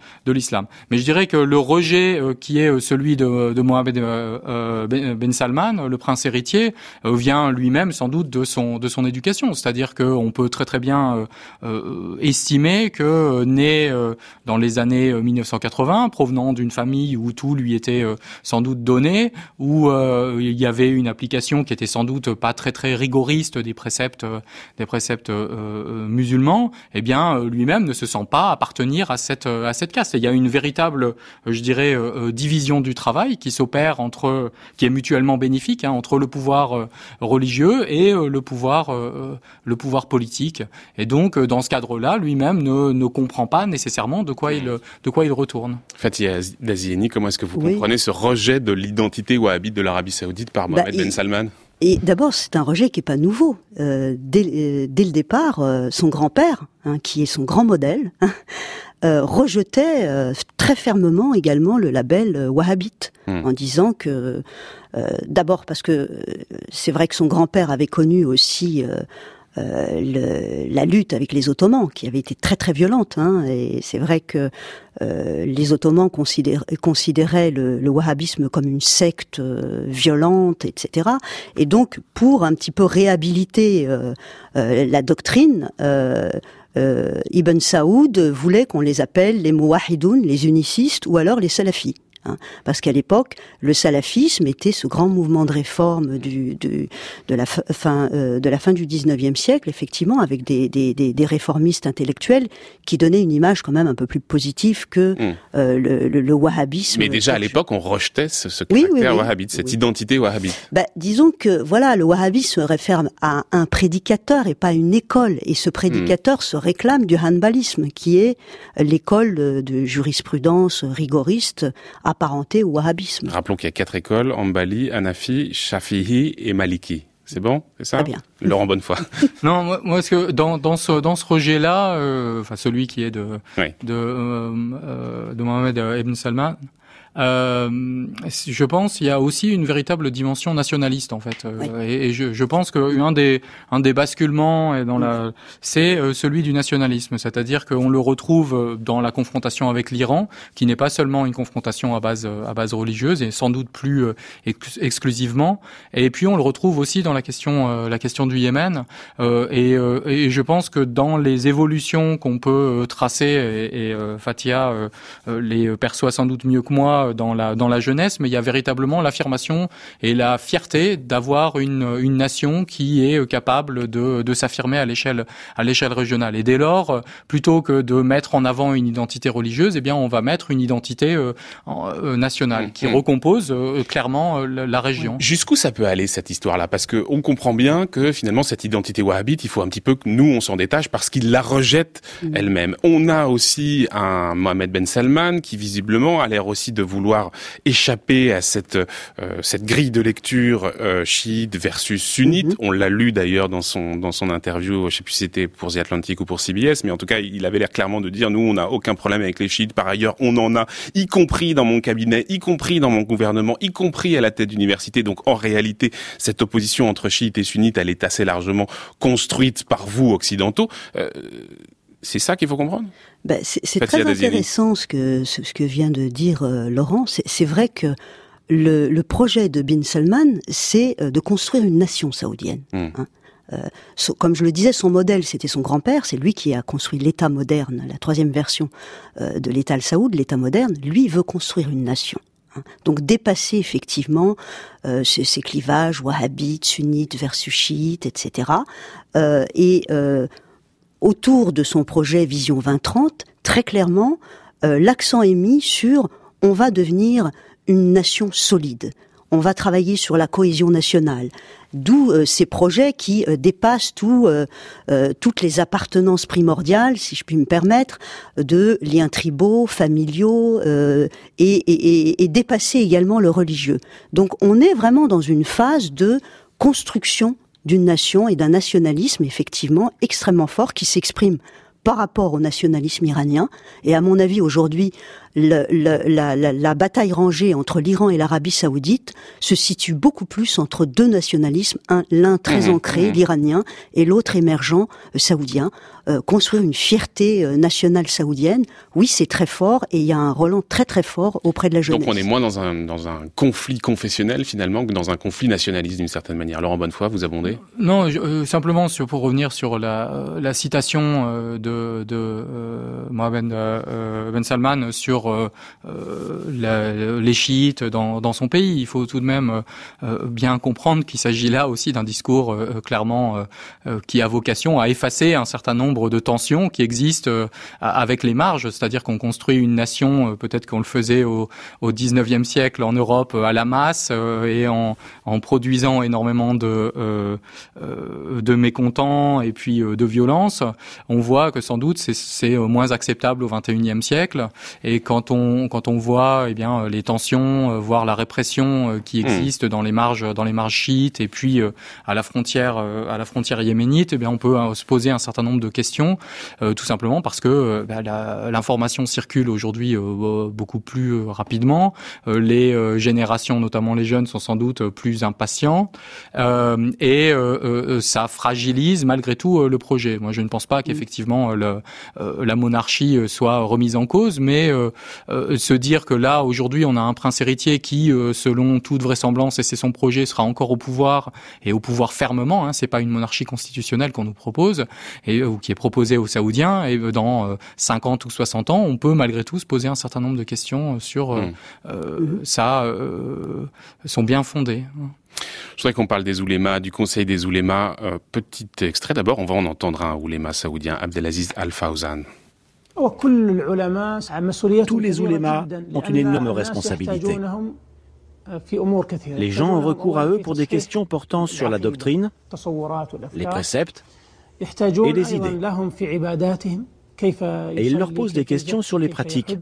Speaker 4: Mais je dirais que le rejet euh, qui est euh, celui de, de Mohamed euh, ben, ben Salman, le prince héritier, vient lui-même sans doute de son de son éducation. C'est-à-dire qu'on peut très très bien estimer que né dans les années 1980, provenant d'une famille où tout lui était sans doute donné, où il y avait une application qui était sans doute pas très très rigoriste des préceptes des préceptes musulmans, eh bien lui-même ne se sent pas appartenir à cette à cette caste il y a une véritable, euh, je dirais, euh, euh, division du travail qui s'opère entre, qui est mutuellement bénéfique hein, entre le pouvoir religieux et le pouvoir, le pouvoir politique. Et donc, dans ce cadre-là, lui-même ne, ne comprend pas nécessairement de quoi il, de quoi il retourne.
Speaker 1: Fatih Dazieni, comment est-ce que vous comprenez ce rejet de l'identité wahhabite de l'Arabie Saoudite par Mohamed bah, Ben Salman?
Speaker 3: et d'abord, c'est un rejet qui est pas nouveau. Euh, dès, dès, le départ, son grand-père, hein, qui est son grand modèle, hein, euh, rejetait euh, très fermement également le label euh, wahhabite, hmm. en disant que d'abord parce que c'est vrai que son grand-père avait connu aussi le, la lutte avec les Ottomans, qui avait été très très violente, hein, et c'est vrai que les Ottomans considéraient, le, le, wahhabisme comme une secte violente, etc. Et donc, pour un petit peu réhabiliter la doctrine, euh, Ibn Saoud voulait qu'on les appelle les muwahidoun, les unicistes, ou alors les salafis. Hein. parce qu'à l'époque, le salafisme était ce grand mouvement de réforme du, de, la fin euh, de la fin du 19e siècle, effectivement, avec des, des, des, réformistes intellectuels qui donnaient une image quand même un peu plus positive que hmm. euh, le, le, wahhabisme.
Speaker 1: Mais déjà à l'époque, on rejetait ce, ce caractère wahhabite, cette identité wahhabite.
Speaker 3: Bah, disons que voilà, le wahhabisme se réfère à un prédicateur et pas à une école, et ce prédicateur se réclame du hanbalisme, qui est l'école de jurisprudence rigoriste apparenté au wahhabisme.
Speaker 1: Rappelons qu'il y a quatre écoles, Ambali, Hanafi, Shafi'i et Maliki. C'est bon, c'est ça?
Speaker 3: Très bien.
Speaker 1: Laurent Bonnefoy. (laughs)
Speaker 4: non, moi, moi que dans, dans ce dans ce rejet-là, euh, enfin celui qui est de de, euh, euh, de Mohamed Ibn Salman, euh, je pense il y a aussi une véritable dimension nationaliste en fait. Euh, et, je, je, pense qu'un des un des basculements dans la c'est euh, celui du nationalisme, c'est-à-dire qu'on le retrouve dans la confrontation avec l'Iran, qui n'est pas seulement une confrontation à base à base religieuse et sans doute plus exclusivement. Et puis on le retrouve aussi dans la question la question du Yémen. Et, et, je pense que dans les évolutions qu'on peut tracer et, et Fatia les perçoit sans doute mieux que moi dans la dans la jeunesse, mais il y a véritablement l'affirmation et la fierté d'avoir une une nation qui est capable de de s'affirmer à l'échelle à l'échelle régionale. Et dès lors, plutôt que de mettre en avant une identité religieuse, eh bien on va mettre une identité euh, euh, nationale qui mmh. recompose euh, clairement la région.
Speaker 1: Jusqu'où ça peut aller cette histoire-là? Parce que on comprend bien que finalement cette identité wahhabite, il faut un petit peu que nous on s'en détache parce qu'il la rejette mmh. elle-même. On a aussi un Mohamed Ben Salman qui visiblement a l'air aussi de vouloir échapper à cette cette grille de lecture chiite versus sunnite. Mhm. On l'a lu d'ailleurs dans son dans son interview, je sais plus si c'était pour The Atlantic ou pour CBS, mais en tout cas, il avait l'air clairement de dire nous, on n'a aucun problème avec les chiites. Par ailleurs, on en a, y compris dans mon cabinet, y compris dans mon gouvernement, y compris à la tête d'université. Donc en réalité, cette opposition entre chiites et sunnites, elle est assez largement construite par vous occidentaux. Euh, c'est ça qu'il faut comprendre?
Speaker 3: Ben, C'est très intéressant ce que, ce, que vient de dire euh, Laurent. C'est vrai que le, le, projet de Bin Salman, c'est euh, de construire une nation saoudienne. Hmm. Hein. Euh, comme je le disais, son modèle, c'était son grand-père. C'est lui qui a construit l'État moderne, la troisième version euh, de l'État al-Saoud, l'État moderne. Lui veut construire une nation. Hein. Donc dépasser effectivement euh, ces, ces, clivages wahhabites, sunnites versus chiites, etc. Et euh, autour de son projet Vision 2030, très clairement, l'accent est mis sur on va devenir une nation solide. On va travailler sur la cohésion nationale, D'où euh, ces projets qui euh, dépassent tout, euh, toutes les appartenances primordiales, si je puis me permettre, de liens tribaux, familiaux, et, et, et dépasser également le religieux. Donc on est vraiment dans une phase de construction d'une nation et d'un nationalisme effectivement extrêmement fort qui s'exprime par rapport au nationalisme iranien. Et à mon avis, aujourd'hui, la, la, la, bataille rangée entre l'Iran et l'Arabie saoudite se situe beaucoup plus entre deux nationalismes, l'un très mmh, ancré, mmh. l'iranien, et l'autre émergent, euh, saoudien. Euh, construire une fierté euh, nationale saoudienne, oui, c'est très fort, et il y a un Roland très très fort auprès de la jeunesse.
Speaker 1: Donc on est moins dans un, dans un conflit confessionnel finalement que dans un conflit nationaliste d'une certaine manière. Laurent Bonnefoy, vous abondez?
Speaker 4: Non, simplement sur, pour revenir sur la, la citation de, de Mohamed Ben Salman sur euh, euh, les chiites dans, dans, son pays. Il faut tout de même euh, bien comprendre qu'il s'agit là aussi d'un discours clairement qui a vocation à effacer un certain nombre de tensions qui existent avec les marges, c'est-à-dire qu'on construit une nation, peut-être qu'on le faisait au, au 19e siècle en Europe à la masse et en, en produisant énormément de, de mécontents et puis de violence. On voit que sans doute c'est moins acceptable au 21e siècle et quand on quand on voit eh bien les tensions, euh, voire la répression euh, qui hmm. existe dans les marges dans les marges chiites et puis euh, à la frontière à la frontière yéménite, eh bien on peut se poser un certain nombre de questions, tout simplement parce que bah, l'information circule aujourd'hui beaucoup plus rapidement. les générations, notamment les jeunes, sont sans doute plus impatients et ça fragilise malgré tout le projet. Moi, je ne pense pas qu'effectivement la monarchie soit remise en cause, mais euh, se dire que là aujourd'hui on a un prince héritier qui, euh, selon toute vraisemblance et c'est son projet, sera encore au pouvoir et au pouvoir fermement. Hein, c'est pas une monarchie constitutionnelle qu'on nous propose et ou qui est proposée aux Saoudiens. Et dans 50 ou 60 ans, on peut malgré tout se poser un certain nombre de questions sur mmh. ça, son bien fondé.
Speaker 1: Je voudrais qu'on parle des oulémas, du Conseil des oulémas. petit extrait d'abord, on va en entendre un ouléma saoudien, Abdelaziz Al-Fawzan.
Speaker 7: Tous les oulémas ont une énorme responsabilité. Les gens ont recours à eux pour des questions portant sur la doctrine, les préceptes et les idées. Et ils leur posent des questions sur les pratiques.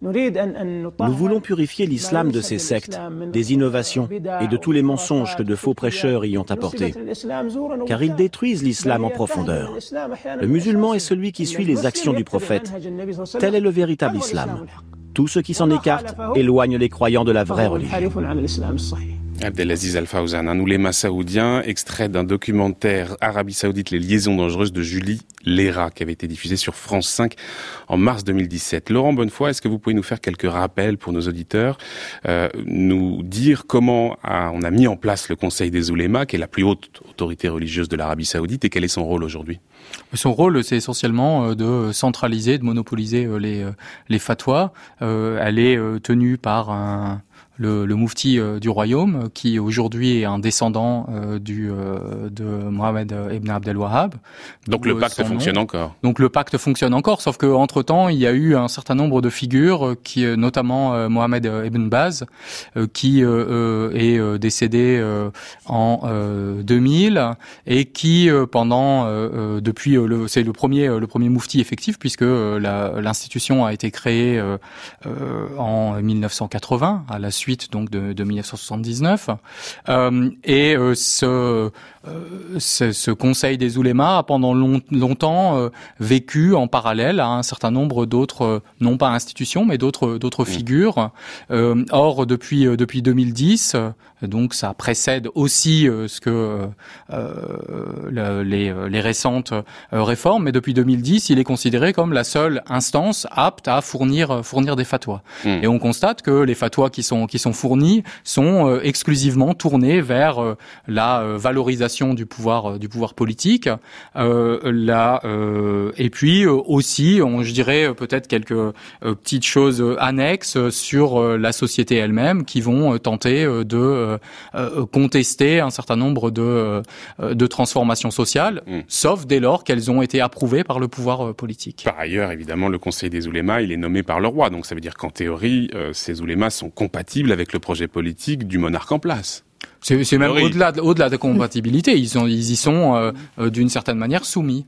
Speaker 7: Nous voulons purifier l'islam de ces sectes, des innovations et de tous les mensonges que de faux prêcheurs y ont apportés, car ils détruisent l'islam en profondeur. Le musulman est celui qui suit les actions du prophète. Tel est le véritable islam. Tout ce qui s'en écarte éloigne les croyants de la vraie religion.
Speaker 1: Abdelaziz Al-Fawzan, un ouléma saoudien, extrait d'un documentaire Arabie Saoudite, les liaisons dangereuses de Julie Léra, qui avait été diffusé sur France 5 en mars 2017. Laurent Bonnefoy, est-ce que vous pouvez nous faire quelques rappels pour nos auditeurs, euh, nous dire comment on a mis en place le Conseil des oulémas, qui est la plus haute autorité religieuse de l'Arabie Saoudite, et quel est son rôle aujourd'hui?
Speaker 4: Son rôle, c'est essentiellement euh, de centraliser, de monopoliser euh, les, les fatwas. elle est tenue par un, le, le moufti du royaume, qui aujourd'hui est un descendant du de Mohamed Ibn Abdel Wahhab.
Speaker 1: Donc le pacte fonctionne encore.
Speaker 4: Donc le pacte fonctionne encore, sauf que entre temps il y a eu un certain nombre de figures, qui notamment Mohamed Ibn Baz, qui est décédé en 2000 et qui pendant depuis le c'est le premier le premier moufti effectif puisque l'institution a été créée en 1980 à la suite donc de, de 1979 et ce euh, ce, Conseil des oulémas a pendant longtemps euh, vécu en parallèle à un certain nombre d'autres, euh, non pas institutions, mais d'autres d'autres figures. or, depuis depuis 2010, donc ça précède aussi ce que les, les récentes réformes, mais depuis 2010, il est considéré comme la seule instance apte à fournir fournir des fatwas. Mmh. Et on constate que les fatwas qui sont qui sont fournis sont exclusivement tournés vers la valorisation du pouvoir euh, du pouvoir politique. Euh, là, euh, et puis aussi, on, je dirais peut-être quelques petites choses annexes sur la société elle-même qui vont tenter de contester un certain nombre de de transformations sociales, mm. sauf dès lors qu'elles ont été approuvées par le pouvoir politique.
Speaker 1: Par ailleurs, évidemment, le Conseil des oulémas, il est nommé par le roi, donc ça veut dire qu'en théorie, ces oulémas sont compatibles avec le projet politique du monarque en place.
Speaker 4: C'est même au-delà de, au de (laughs) compatibilité. Ils, y sont euh, euh, d'une certaine manière soumis.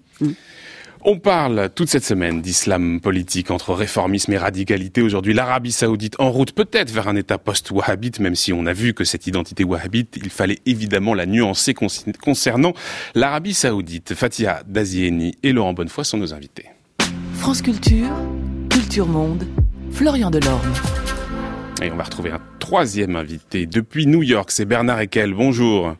Speaker 1: On parle toute cette semaine d'islam politique entre réformisme et radicalité. Aujourd'hui, l'Arabie saoudite en route peut-être vers un État post-wahhabite, même si on a vu que cette identité wahhabite, il fallait évidemment la nuancer concernant l'Arabie saoudite. Fatia Dazieni et Laurent Bonnefoy sont nos invités.
Speaker 8: France Culture, Culture Monde, Florian Delorme.
Speaker 1: Et on va retrouver un troisième invité depuis New York, c'est Bernard Eckel. Bonjour.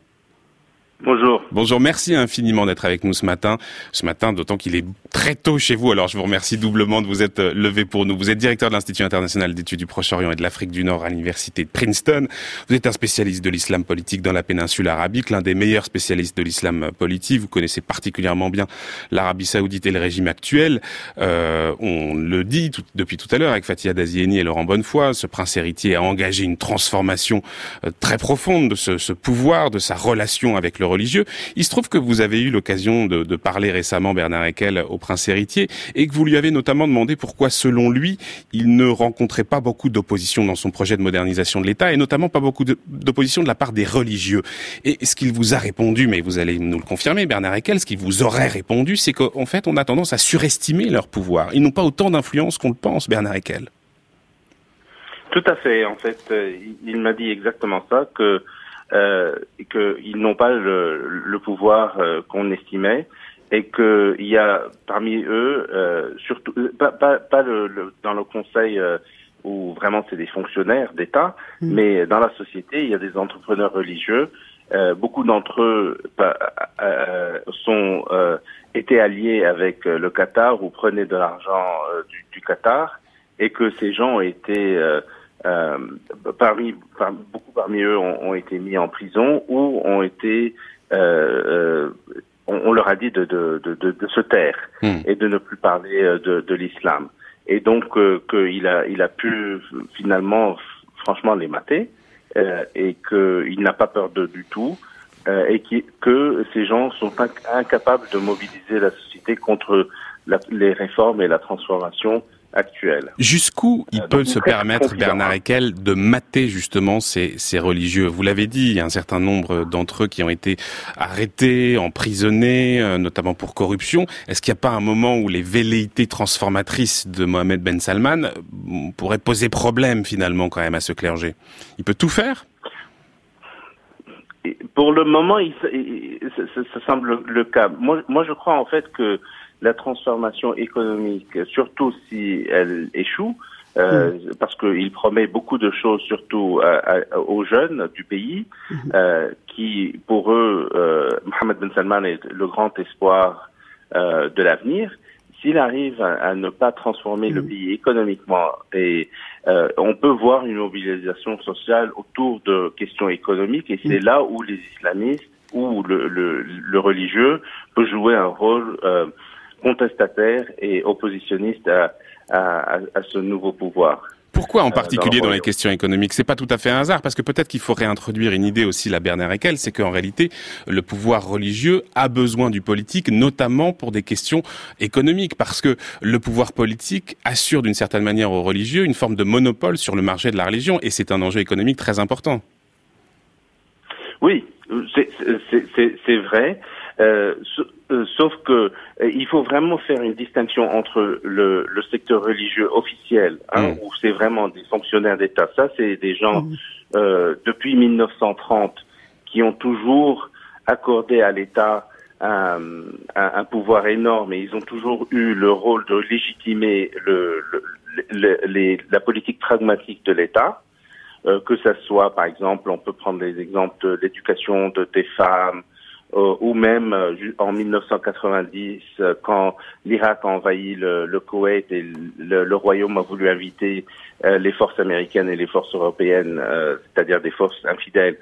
Speaker 9: Bonjour.
Speaker 1: Bonjour, merci infiniment d'être avec nous ce matin. Ce matin, d'autant qu'il est très tôt chez vous, alors je vous remercie doublement de vous être euh, levé pour nous. Vous êtes directeur de l'Institut international d'études du Proche-Orient et de l'Afrique du Nord à l'Université de Princeton. Vous êtes un spécialiste de l'islam politique dans la péninsule arabique, l'un des meilleurs spécialistes de l'islam politique. Vous connaissez particulièrement bien l'Arabie saoudite et le régime actuel. Euh, on le dit depuis tout à l'heure avec Fatia Dazieni et Laurent Bonnefoy, ce prince héritier a engagé une transformation euh, très profonde de ce, ce pouvoir, de sa relation avec le religieux. Il se trouve que vous avez eu l'occasion de, de, parler récemment, Bernard Eckel, au prince héritier, et que vous lui avez notamment demandé pourquoi, selon lui, il ne rencontrait pas beaucoup d'opposition dans son projet de modernisation de l'État, et notamment pas beaucoup d'opposition de la part des religieux. Et ce qu'il vous a répondu, mais vous allez nous le confirmer, Bernard Eckel, ce qu'il vous aurait répondu, c'est qu'en fait, on a tendance à surestimer leur pouvoir. Ils n'ont pas autant d'influence qu'on le pense, Bernard Eckel.
Speaker 9: Tout à fait. En fait, euh, il m'a dit exactement ça, que euh, qu'ils n'ont pas le, le pouvoir euh, qu'on estimait et qu'il y a parmi eux, euh, surtout pas, pas, pas le, dans le conseil euh, où vraiment c'est des fonctionnaires d'État, mm. mais dans la société, il y a des entrepreneurs religieux. Euh, beaucoup d'entre eux sont étaient alliés avec le Qatar ou prenaient de l'argent du, du, Qatar, et que ces gens ont été euh, parmi, beaucoup parmi eux ont, ont, été mis en prison ou ont été, euh, euh on, on, leur a dit de, de, de, de se taire hmm. et de ne plus parler euh, de, de l'islam. Et donc euh, qu'il a, il a pu finalement, franchement, les mater euh, et qu'il n'a pas peur de, du tout. Euh, et qui, que ces gens sont incapables de mobiliser la société contre la, les réformes et la transformation actuelle.
Speaker 1: Jusqu'où il euh, peut se permettre, Bernard Eckel, de mater justement ces, ces religieux? Vous l'avez dit, il y a un certain nombre d'entre eux qui ont été arrêtés, emprisonnés, euh, notamment pour corruption. Est-ce qu'il n'y a pas un moment où les velléités transformatrices de Mohamed Ben Salman euh, pourraient poser problème finalement quand même à ce clergé? Il peut tout faire?
Speaker 9: Pour le moment, il, ça, ça, semble le cas. Moi, moi, je crois en fait que la transformation économique, surtout si elle échoue, euh, mm. parce qu'il promet beaucoup de choses, surtout aux jeunes du pays, mm-hmm. euh, qui, pour eux, euh, Mohamed Ben Salman est le grand espoir euh, de l'avenir. S'il arrive à, ne pas transformer le mm. pays économiquement, et euh, on peut voir une mobilisation sociale autour de questions économiques, et c'est là où les islamistes ou le, le, le, religieux peut jouer un rôle euh, contestataire et oppositionniste à, à, à, ce nouveau pouvoir.
Speaker 1: pourquoi en particulier dans les questions économiques? C'est pas tout à fait un hasard, parce que peut-être qu'il faut réintroduire une idée aussi, la Bernard Eckel, c'est qu'en réalité, le pouvoir religieux a besoin du politique, notamment pour des questions économiques, parce que le pouvoir politique assure d'une certaine manière aux religieux une forme de monopole sur le marché de la religion, et c'est un enjeu économique très important.
Speaker 9: Oui, c'est vrai. Euh, euh, sauf que euh, il faut vraiment faire une distinction entre le, le secteur religieux officiel, hein, mm. où c'est vraiment des fonctionnaires d'État. Ça, c'est des gens mm. euh, depuis 1930 qui ont toujours accordé à l'État un, un, un, pouvoir énorme et ils ont toujours eu le rôle de légitimer le, le, les, la politique pragmatique de l'État. Euh, que ça soit, par exemple, on peut prendre les exemples de l'éducation de, des femmes, ou même euh, en 1990, euh, quand l'Irak a envahi le, le Koweït et le, le, Royaume a voulu inviter les forces américaines et les forces européennes, c'est-à-dire des forces infidèles,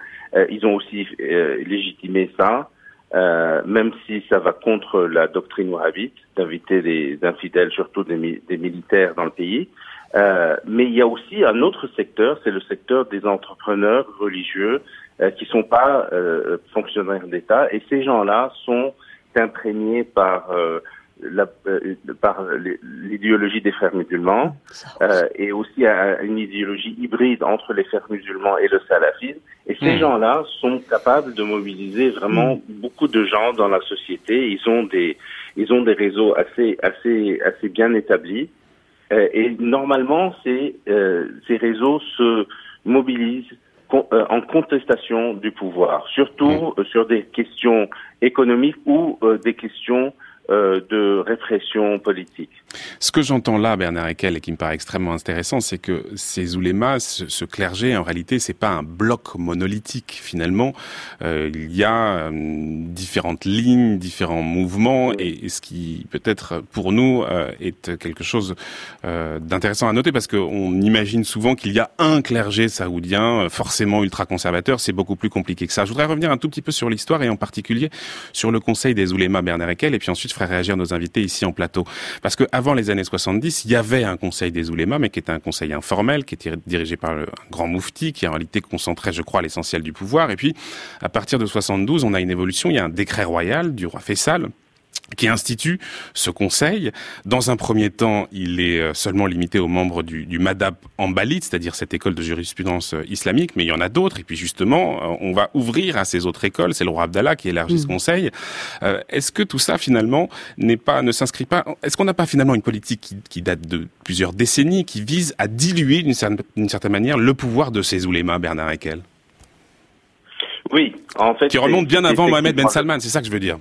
Speaker 9: ils ont aussi légitimé ça. même si ça va contre la doctrine wahhabite d'inviter des infidèles, surtout des, des, militaires dans le pays. mais il y a aussi un autre secteur, c'est le secteur des entrepreneurs religieux euh, qui sont pas euh, fonctionnaires d'État. Et ces gens-là sont imprégnés par euh, la, par l'idéologie des frères musulmans euh, et aussi une idéologie hybride entre les frères musulmans et le salafisme. Et ces hmm. gens-là sont capables de mobiliser vraiment hmm. beaucoup de gens dans la société. Ils ont des ils ont des réseaux assez assez assez bien établis. Euh, et normalement, ces ces réseaux se mobilisent euh, en contestation du pouvoir, surtout euh, sur des questions économiques ou euh, des questions euh, de répression politique.
Speaker 1: Ce que j'entends là, Bernard Eckel, et qui me paraît extrêmement intéressant, c'est que ces oulémas, ce, clergé, en réalité, c'est pas un bloc monolithique. Finalement, euh, il y a euh, différentes lignes, différents mouvements, et, ce qui peut-être pour nous est quelque chose d'intéressant à noter, parce qu'on imagine souvent qu'il y a un clergé saoudien, forcément ultra conservateur. C'est beaucoup plus compliqué que ça. Je voudrais revenir un tout petit peu sur l'histoire et en particulier sur le Conseil des oulémas, Bernard Eckel, et puis ensuite réagir nos invités ici en plateau. Parce que avant les années 70, il y avait un conseil des oulémas, mais qui était un conseil informel, qui était dirigé par un grand moufti, qui en réalité concentrait, je crois, l'essentiel du pouvoir. Et puis, à partir de 72, on a une évolution. Il y a un décret royal du roi Faisal qui institue ce conseil. Dans un premier temps, il est euh, seulement limité aux membres du, du Madhab Ambalit, c'est-à-dire cette école de jurisprudence euh, islamique, mais il y en a d'autres. Et puis justement, euh, on va ouvrir à ces autres écoles. C'est le roi Abdallah qui élargit ce mmh. conseil. est-ce que tout ça, finalement, n'est pas, ne s'inscrit pas Est-ce qu'on n'a pas finalement une politique qui, qui, date de plusieurs décennies, qui vise à diluer d'une certaine, certaine, manière le pouvoir de ces oulémas, Bernard Eckel
Speaker 9: Oui, en fait.
Speaker 1: Qui remonte bien avant Mohamed Ben Salman, c'est ça que je veux dire.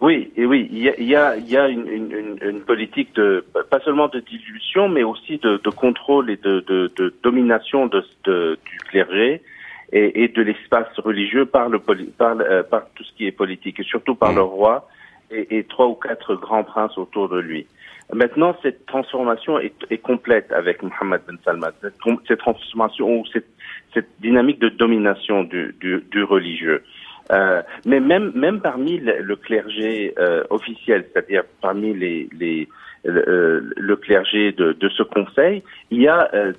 Speaker 9: Oui, et oui, il y a, il y a, il y a une, une, une, politique de pas seulement de dilution, mais aussi de, de contrôle et de, de, de domination de, du clergé et, et de l'espace religieux par le par, euh, par tout ce qui est politique, et surtout par le roi et, et, trois ou quatre grands princes autour de lui. Maintenant, cette transformation est, est complète avec Mohammed Ben Salman. Cette, cette transformation ou cette, cette dynamique de domination du, du, du religieux. Euh, mais même même parmi le, clergé euh, officiel, c'est-à-dire parmi les, les le, le clergé de, de, ce conseil, il y a euh,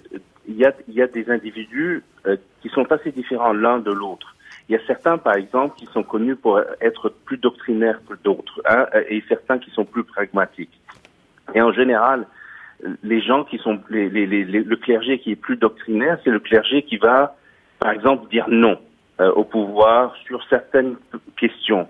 Speaker 9: il y a il y a des individus euh, qui sont assez différents l'un de l'autre. Il y a certains, par exemple, qui sont connus pour être plus doctrinaires que d'autres, hein, et certains qui sont plus pragmatiques. Et en général, les gens qui sont les, les, les, le clergé qui est plus doctrinaire, c'est le clergé qui va, par exemple, dire non euh, au pouvoir sur certaines questions.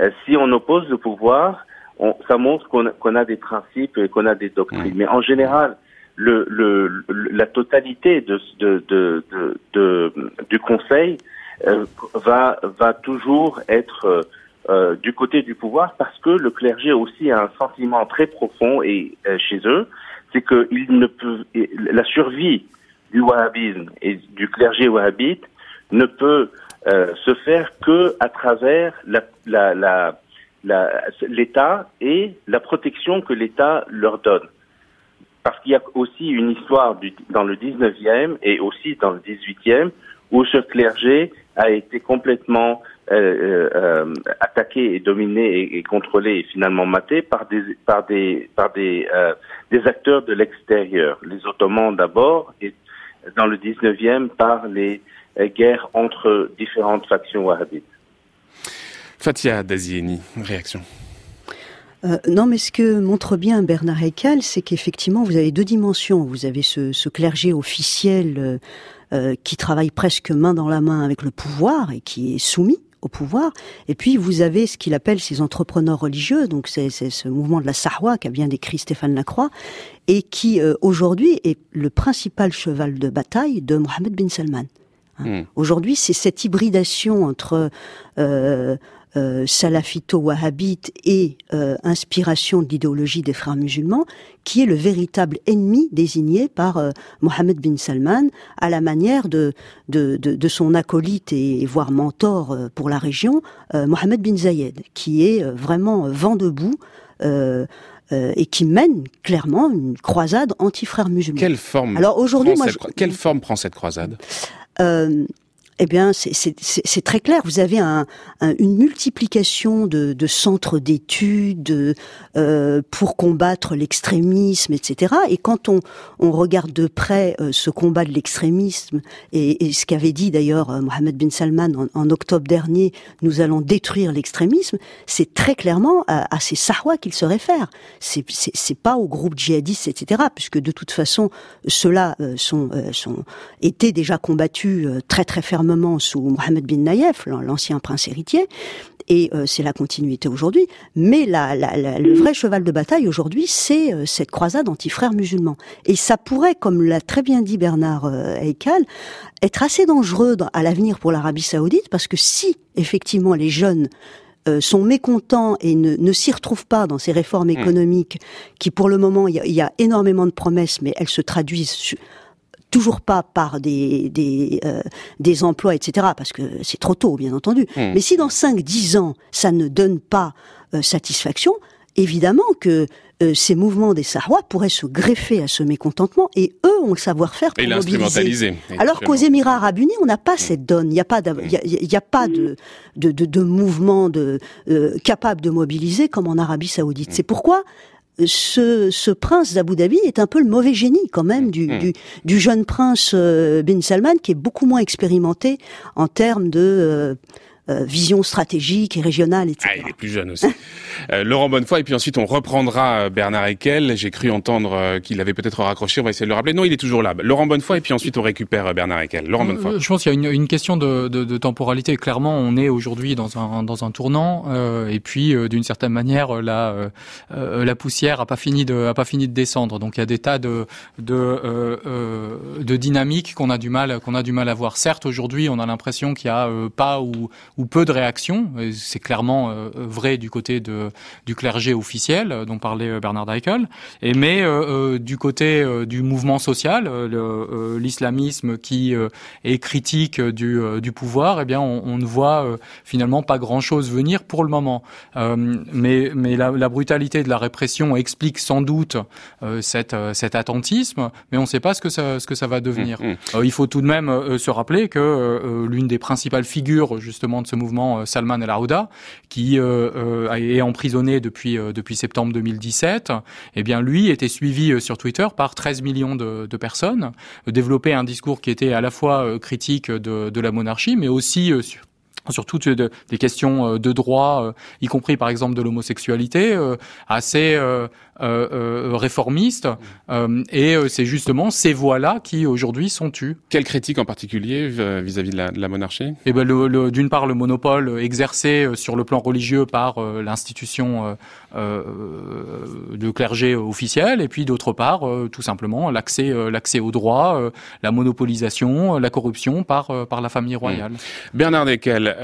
Speaker 9: Euh, si on oppose le pouvoir, on, ça montre qu'on a des principes et qu'on a des doctrines. Mais en général, le, le, la totalité de, de, de, de du Conseil euh, va, va toujours être euh, du côté du pouvoir parce que le clergé aussi a un sentiment très profond et chez eux, c'est que il ne peut la survie du wahhabisme et du clergé wahhabite ne peut euh, se faire que à travers l'État la, la, et la protection que l'État leur donne. Parce qu'il y a aussi une histoire du, dans le 19e et aussi dans le 18e où ce clergé a été complètement attaqué et dominé et, et, contrôlé et finalement maté par des par des par des des acteurs de l'extérieur, les Ottomans d'abord et dans le 19e par les guerres entre différentes factions wahhabites.
Speaker 1: Fatia Dazieni, réaction.
Speaker 3: Euh, non, mais ce que montre bien Bernard Haeckel, c'est qu'effectivement, vous avez deux dimensions. Vous avez ce, ce clergé officiel euh, euh, qui travaille presque main dans la main avec le pouvoir et qui est soumis au pouvoir. Et puis, vous avez ce qu'il appelle ces entrepreneurs religieux. Donc, c'est ce mouvement de la Sahwa qu'a bien décrit Stéphane Lacroix et qui, aujourd'hui, est le principal cheval de bataille de Mohamed bin Salman. Hein. Hmm. Aujourd'hui, c'est cette hybridation entre euh, euh, salafito-wahhabite et euh, inspiration de l'idéologie des frères musulmans, qui est le véritable ennemi désigné par euh, Mohammed bin Salman, à la manière de, de, de, de son acolyte et, voire mentor euh, pour la région, euh, Mohammed bin Zayed, qui est vraiment vent debout. et qui mène clairement une croisade anti-frères musulmans.
Speaker 1: Quelle forme Alors aujourd'hui, moi, quelle forme prend cette croisade?
Speaker 3: 嗯 eh bien, c'est très clair. Vous avez un, une multiplication de, de centres d'études euh, pour combattre l'extrémisme, etc. Et quand on, on, regarde de près euh, ce combat de l'extrémisme et, et, ce qu'avait dit d'ailleurs euh, Mohamed bin Salman en, en, octobre dernier, nous allons détruire l'extrémisme, c'est très clairement à, à ces Sahwa qu'il se réfère. C'est pas au groupe djihadiste, etc. Puisque de toute façon, ceux-là euh, sont, sont étaient déjà combattus très très fermement sous Mohamed bin Nayef, l'ancien prince héritier, et euh, c'est la continuité aujourd'hui. Mais la, le vrai cheval de bataille aujourd'hui, c'est euh, cette croisade anti-frères musulmans. Et ça pourrait, comme l'a très bien dit Bernard euh, être assez dangereux à l'avenir pour l'Arabie saoudite, parce que si effectivement les jeunes sont mécontents et ne, ne s'y retrouvent pas dans ces réformes mmh. économiques qui, pour le moment, il y, y, a énormément de promesses, mais elles se traduisent toujours pas par des des, euh, des emplois, etc. Parce que c'est trop tôt, bien entendu. Hmm. Mais si dans 5-10 ans, ça ne donne pas euh, satisfaction, évidemment que euh, ces mouvements des Sahwa pourraient se greffer à ce mécontentement et eux ont le savoir-faire pour et mobiliser. Alors qu'aux Émirats Arabes Unis, on n'a pas cette donne. Il n'y a pas, il y, a, pas de de, de, de mouvement de capable de mobiliser comme en Arabie Saoudite. C'est pourquoi ce, ce prince d'Abu Dhabi est un peu le mauvais génie quand même du, hmm. du, du, jeune prince euh, Bin Salman qui est beaucoup moins expérimenté en termes de euh, vision stratégique et régionale, etc.
Speaker 1: Ah, il est plus jeune aussi. (laughs) euh, Laurent Bonnefoy, et puis ensuite on reprendra euh, Bernard Eckel. J'ai cru entendre euh, qu'il avait peut-être raccroché, on va essayer de le rappeler. Non, il est toujours là. Laurent Bonnefoy, et puis ensuite on récupère Bernard Eckel. Laurent Bonnefoy.
Speaker 4: Je pense qu'il y a une, une question de, de, de, temporalité. Clairement, on est aujourd'hui dans un, dans un tournant, euh, et puis d'une certaine manière, la, la poussière a pas fini de a pas fini de descendre. Donc il y a des tas de de, de dynamiques qu'on a du mal qu'on a du mal à voir. Certes, aujourd'hui, on a l'impression qu'il y a pas ou ou peu de réactions. C'est clairement euh, vrai du côté de, du clergé officiel euh, dont parlait euh, Bernard Deichel. Et mais du côté du mouvement social, l'islamisme qui est critique du, du pouvoir, eh bien on, on ne voit finalement pas grand-chose venir pour le moment. mais mais la, la, brutalité de la répression explique sans doute cette, cet attentisme, mais on ne sait pas ce que ça, ce que ça va devenir. Mmh, mmh. il faut tout de même se rappeler que l'une des principales figures justement ce mouvement euh, Salman El Aouda, qui euh, euh, est emprisonné depuis depuis septembre 2017. Eh bien, lui était suivi sur Twitter par 13 millions de, de personnes, développait un discours qui était à la fois critique de, de la monarchie, mais aussi surtout des questions de droit, y compris par exemple de l'homosexualité, assez euh, euh, réformiste, euh, et c'est justement ces voix-là qui aujourd'hui sont tues.
Speaker 1: Quelle critique en particulier vis-à-vis de, la, monarchie?
Speaker 4: Eh ben, le, d'une part, le monopole exercé sur le plan religieux par l'institution de clergé officiel, et puis d'autre part, tout simplement, l'accès, l'accès au droit, la monopolisation, la corruption par par la famille royale.
Speaker 1: Mmh. Bernard Deckel,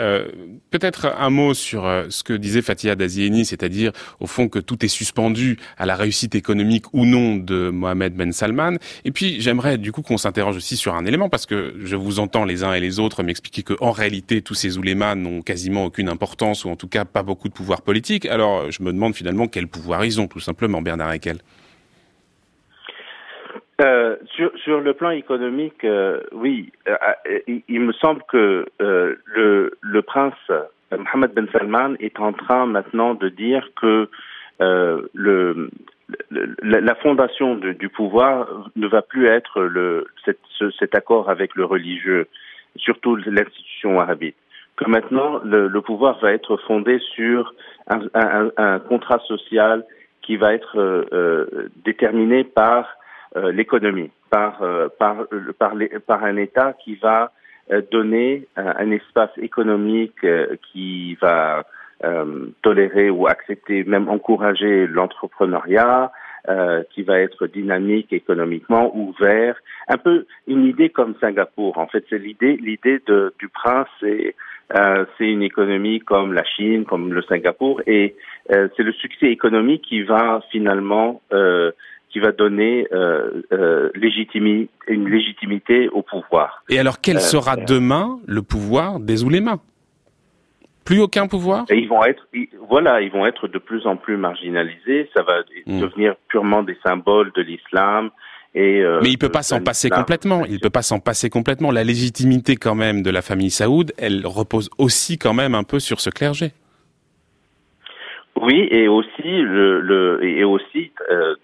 Speaker 1: peut-être un mot sur ce que disait Fatia Dazieni, c'est-à-dire au fond que tout est suspendu à la réussite économique ou non de Mohamed Ben Salman. Et puis j'aimerais du coup qu'on s'interroge aussi sur un élément parce que je vous entends les uns et les autres m'expliquer que en réalité tous ces oulémas n'ont quasiment aucune importance ou en tout cas pas beaucoup de pouvoir politique. Alors je me demande finalement quel pouvoir ils ont tout simplement Bernard Eckel.
Speaker 9: euh, sur, le plan économique, euh, oui, euh, il, me semble que le, le prince Mohammed Ben Salman est en train maintenant de dire que le, la fondation du pouvoir ne va plus être cet, accord avec le religieux, surtout l'institution arabite. Que maintenant, le, pouvoir va être fondé sur un, contrat social qui va être euh, déterminé par euh, l'économie, par, euh, un État qui va euh, donner un, espace économique qui va tolérer ou accepter, même encourager l'entrepreneuriat, euh, qui va être dynamique économiquement, ouvert, un peu une idée comme Singapour. En fait, c'est l'idée, l'idée du prince, c'est euh, c'est une économie comme la Chine, comme le Singapour, et euh, c'est le succès économique qui va finalement qui va donner euh, euh, une légitimité au pouvoir.
Speaker 1: Et alors, quel euh, sera demain le pouvoir des oulémas? Plus aucun pouvoir?
Speaker 9: Et Ils vont être, voilà, ils vont être de plus en plus marginalisés. Ça va hmm. devenir purement des symboles de l'islam. Et,
Speaker 1: Mais il peut pas s'en passer complètement. Il peut pas s'en passer complètement. La légitimité quand même de la famille Saoud, elle repose aussi quand même un peu sur ce clergé.
Speaker 9: Oui, et aussi le, le et aussi euh,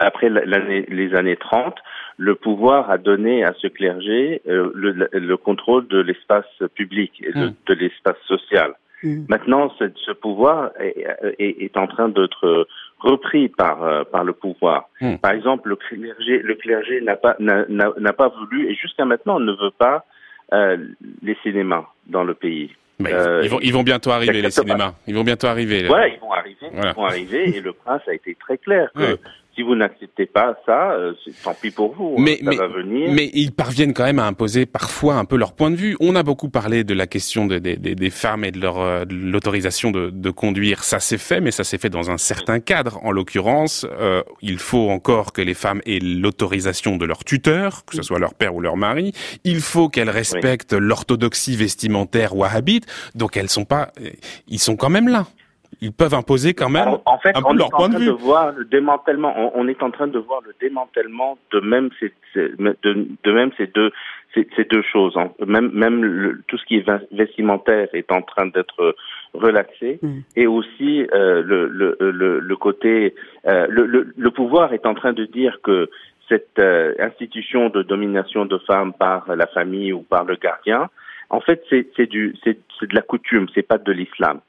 Speaker 9: après les années 30, le pouvoir a donné à ce clergé euh, le, contrôle de l'espace public et de, hmm. l'espace social. Hmm. Maintenant, ce, pouvoir est, en train d'être repris par euh, par le pouvoir. Hmm. Par exemple, le clergé le clergé n'a pas n'a pas voulu et jusqu'à maintenant ne veut pas euh, les cinémas dans le pays.
Speaker 1: Euh, ils, vont, ils vont bientôt arriver les cinémas. Ils vont bientôt arriver.
Speaker 9: Voilà, ils vont arriver. Ils vont arriver et le prince a été très clair que si vous n'acceptez pas ça, euh, tant pis pour vous. Hein, mais, ça va venir.
Speaker 1: mais ils parviennent quand même à imposer parfois un peu leur point de vue. On a beaucoup parlé de la question des, femmes et de leur euh, l'autorisation de, de, conduire. Ça s'est fait, mais ça s'est fait dans un certain cadre. En l'occurrence, euh, il faut encore que les femmes aient l'autorisation de leur tuteur, que ce soit leur père ou leur mari. Il faut qu'elles respectent l'orthodoxie vestimentaire wahhabite. Donc elles sont pas, ils sont quand même là ils peuvent imposer quand même
Speaker 9: en, fait, on est en train De voir le démantèlement. On, est en train de voir le démantèlement de même ces, de, même ces deux ces, deux choses. Même même tout ce qui est vestimentaire est en train d'être relaxé mm. et aussi euh, le, le, le, le, côté euh, le, le, pouvoir est en train de dire que cette euh, institution de domination de femmes par la famille ou par le gardien, en fait, c'est du c'est de la coutume, c'est pas de l'islam.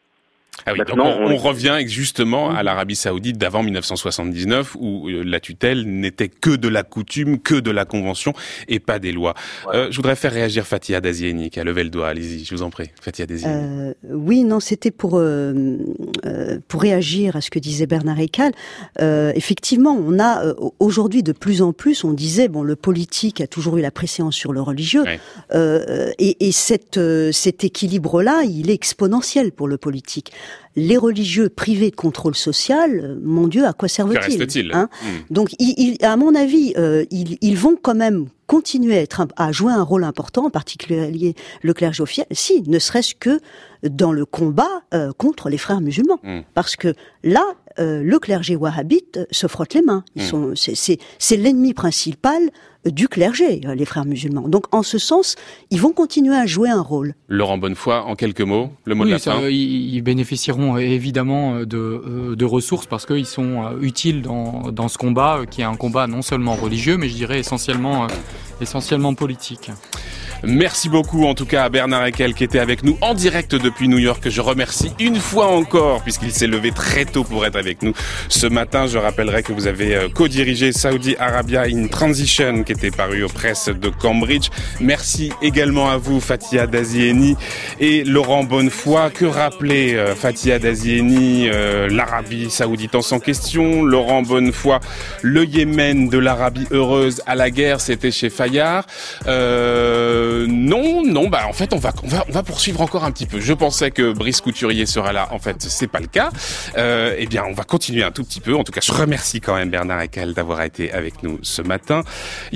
Speaker 1: Ah oui, donc on, revient justement à l'Arabie Saoudite d'avant 1979 où euh, la tutelle n'était que de la coutume, que de la convention et pas des lois. Euh, je voudrais faire réagir Fatia Dazieni qui a levé le doigt. Allez-y, je vous en prie, Fatia Dazieni. Euh,
Speaker 3: oui, non, c'était pour euh, euh, pour réagir à ce que disait Bernard Ekal. effectivement, on a aujourd'hui de plus en plus, on disait bon, le politique a toujours eu la préséance sur le religieux et, et cette cet équilibre-là, il est exponentiel pour le politique les religieux privés de contrôle social, euh, mon Dieu, à quoi servent-ils hein hmm. Donc, à mon avis, euh, ils, vont quand même continuer à, être à jouer un rôle important, en particulier le clergé officiel, si, ne serait-ce que dans le combat euh, contre les frères musulmans. Hmm. Parce que là, le clergé wahhabite se frotte les mains. Ils hmm. sont, c'est l'ennemi principal du clergé, euh, les frères musulmans. Donc en ce sens, ils vont continuer à jouer un rôle.
Speaker 1: Laurent Bonnefoy, en quelques mots, le mot de la fin.
Speaker 4: ils bénéficieront évidemment de, euh, de ressources parce qu'ils sont euh, utiles dans, dans ce combat, qui est un combat non seulement religieux, mais je dirais essentiellement, essentiellement politique.
Speaker 1: Merci beaucoup en tout cas à Bernard Ekel qui était avec nous en direct depuis New York, que je remercie une fois encore puisqu'il s'est levé très tôt pour être avec nous ce matin. Je rappellerai que vous avez euh, co-dirigé Saudi Arabia in Transition qui était paru aux presses de Cambridge. Merci également à vous Fatia Dazieni et Laurent Bonnefoy. Que rappelait euh, Fatia Dazieni, euh, l'Arabie Saoudite en sans question, Laurent Bonnefoy, le Yémen de l'Arabie heureuse à la guerre, c'était chez Fayard. Euh, non, non, bah en fait on va, on va, on va poursuivre encore un petit peu. Je pensais que Brice Couturier sera là, en fait c'est pas le cas. Euh, eh bien on va continuer un tout petit peu. En tout cas je remercie quand même Bernard Ekel d'avoir été avec nous ce matin.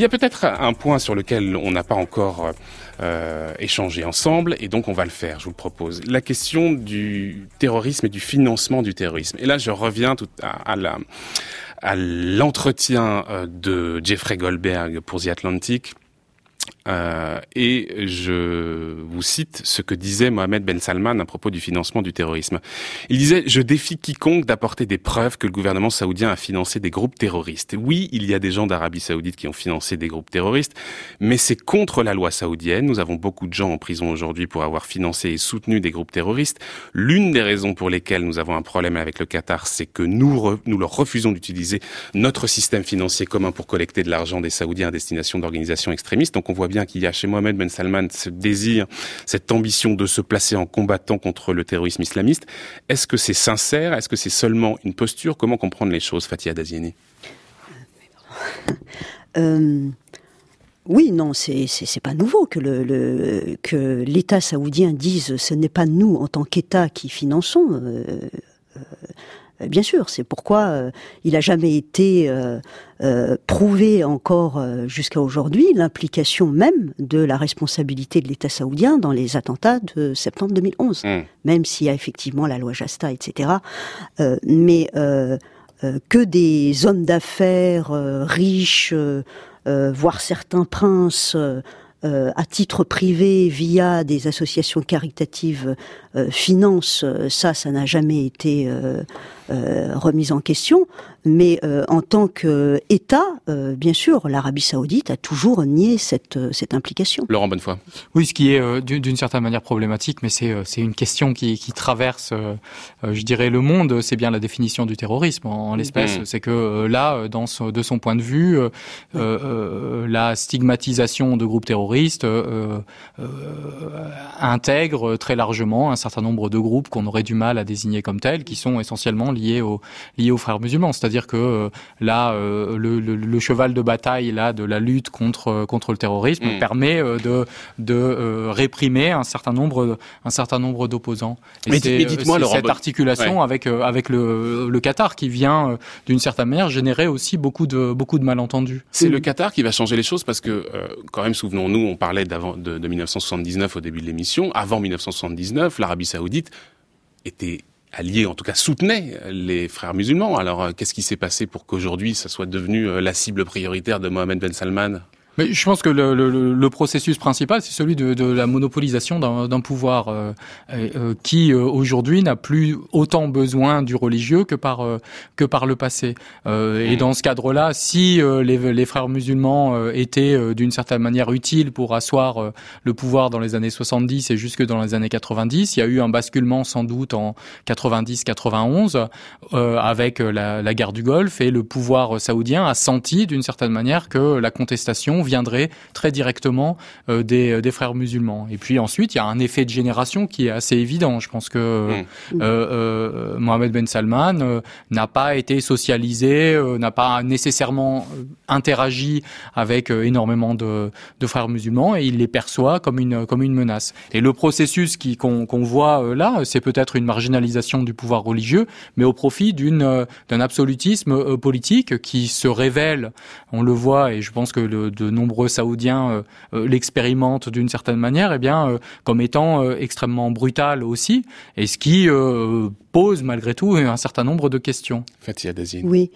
Speaker 1: Peut-être un point sur lequel on n'a pas encore euh, échangé ensemble et donc on va le faire, je vous le propose. La question du terrorisme et du financement du terrorisme. Et là je reviens tout à, à la à l'entretien de Jeffrey Goldberg pour The Atlantic euh, et je vous cite ce que disait Mohamed Ben Salman à propos du financement du terrorisme. Il disait Je défie quiconque d'apporter des preuves que le gouvernement saoudien a financé des groupes terroristes. Oui, il y a des gens d'Arabie saoudite qui ont financé des groupes terroristes, mais c'est contre la loi saoudienne. Nous avons beaucoup de gens en prison aujourd'hui pour avoir financé et soutenu des groupes terroristes. L'une des raisons pour lesquelles nous avons un problème avec le Qatar, c'est que nous, nous leur refusons d'utiliser notre système financier commun pour collecter de l'argent des Saoudiens à destination d'organisations extrémistes. Donc on voit bien qu'il y a chez Mohamed Ben Salman ce désir, cette ambition de se placer en combattant contre le terrorisme islamiste. Est-ce que c'est sincère? Est-ce que c'est seulement une posture? Comment comprendre les choses, Fatia Dazieni (laughs)
Speaker 3: euh, Oui, non, c'est pas nouveau que le, que l'État saoudien dise ce n'est pas nous en tant qu'État qui finançons. Euh, euh, bien sûr, c'est pourquoi euh, il n'a jamais été euh, prouvé encore jusqu'à aujourd'hui l'implication même de la responsabilité de l'État saoudien dans les attentats de septembre 2011, hmm. même s'il y a effectivement la loi Jasta, etc. mais que des hommes d'affaires riches, voire certains princes, à titre privé via des associations caritatives financent, ça, ça n'a jamais été euh, remise en question, mais euh, en tant qu'État, euh, bien sûr, l'Arabie saoudite a toujours nié cette, cette implication.
Speaker 1: Laurent Bonnefoy.
Speaker 4: Oui, ce qui est d'une certaine manière problématique, mais c'est une question qui, qui traverse, je dirais, le monde, c'est bien la définition du terrorisme en, l'espèce. Mm. C'est que là, dans de son point de vue, la stigmatisation de groupes terroristes intègre très largement un certain nombre de groupes qu'on aurait du mal à désigner comme tels, qui sont essentiellement liés aux, liés aux frères musulmans. C'est-à-dire que euh, là, euh, le, le, le, cheval de bataille là de la lutte contre euh, contre le terrorisme mm. permet de de réprimer un certain nombre un certain nombre d'opposants.
Speaker 1: Mais, dites-moi
Speaker 4: cette articulation avec avec le, le Qatar qui vient d'une certaine manière générer aussi beaucoup de beaucoup de malentendus.
Speaker 1: C'est le Qatar qui va changer les choses parce que quand même souvenons-nous, on parlait d'avant de, de 1979 au début de l'émission. Avant 1979, l'Arabie Saoudite était alliés, en tout cas soutenait les frères musulmans. Alors euh, qu'est-ce qui s'est passé pour qu'aujourd'hui ça soit devenu euh, la cible prioritaire de Mohamed Ben Salman?
Speaker 4: Mais je pense que le, le, le processus principal, c'est celui de, de, la monopolisation d'un pouvoir euh, euh, qui euh, aujourd'hui n'a plus autant besoin du religieux que par que par le passé. et dans ce cadre-là, si les, les, frères musulmans étaient d'une certaine manière utiles pour asseoir le pouvoir dans les années 70 et jusque dans les années 90, il y a eu un basculement sans doute en 90-91 avec la, la guerre du Golfe et le pouvoir saoudien a senti d'une certaine manière que la contestation viendrait très directement euh, des, des, frères musulmans. Et puis ensuite, il y a un effet de génération qui est assez évident. Je pense que euh, mm. euh, Mohamed Ben Salman n'a pas été socialisé, n'a pas nécessairement interagi avec énormément de, de, frères musulmans et il les perçoit comme une, comme une menace. Et le processus qui, qu'on, qu'on voit là, c'est peut-être une marginalisation du pouvoir religieux, mais au profit d'une, d'un absolutisme politique qui se révèle, on le voit, et je pense que le, de nombreux Saoudiens euh, euh, l'expérimentent d'une certaine manière, eh bien, euh, comme étant extrêmement brutal aussi, et ce qui pose malgré tout un certain nombre de questions.
Speaker 1: Fatia Dazine.
Speaker 3: Oui,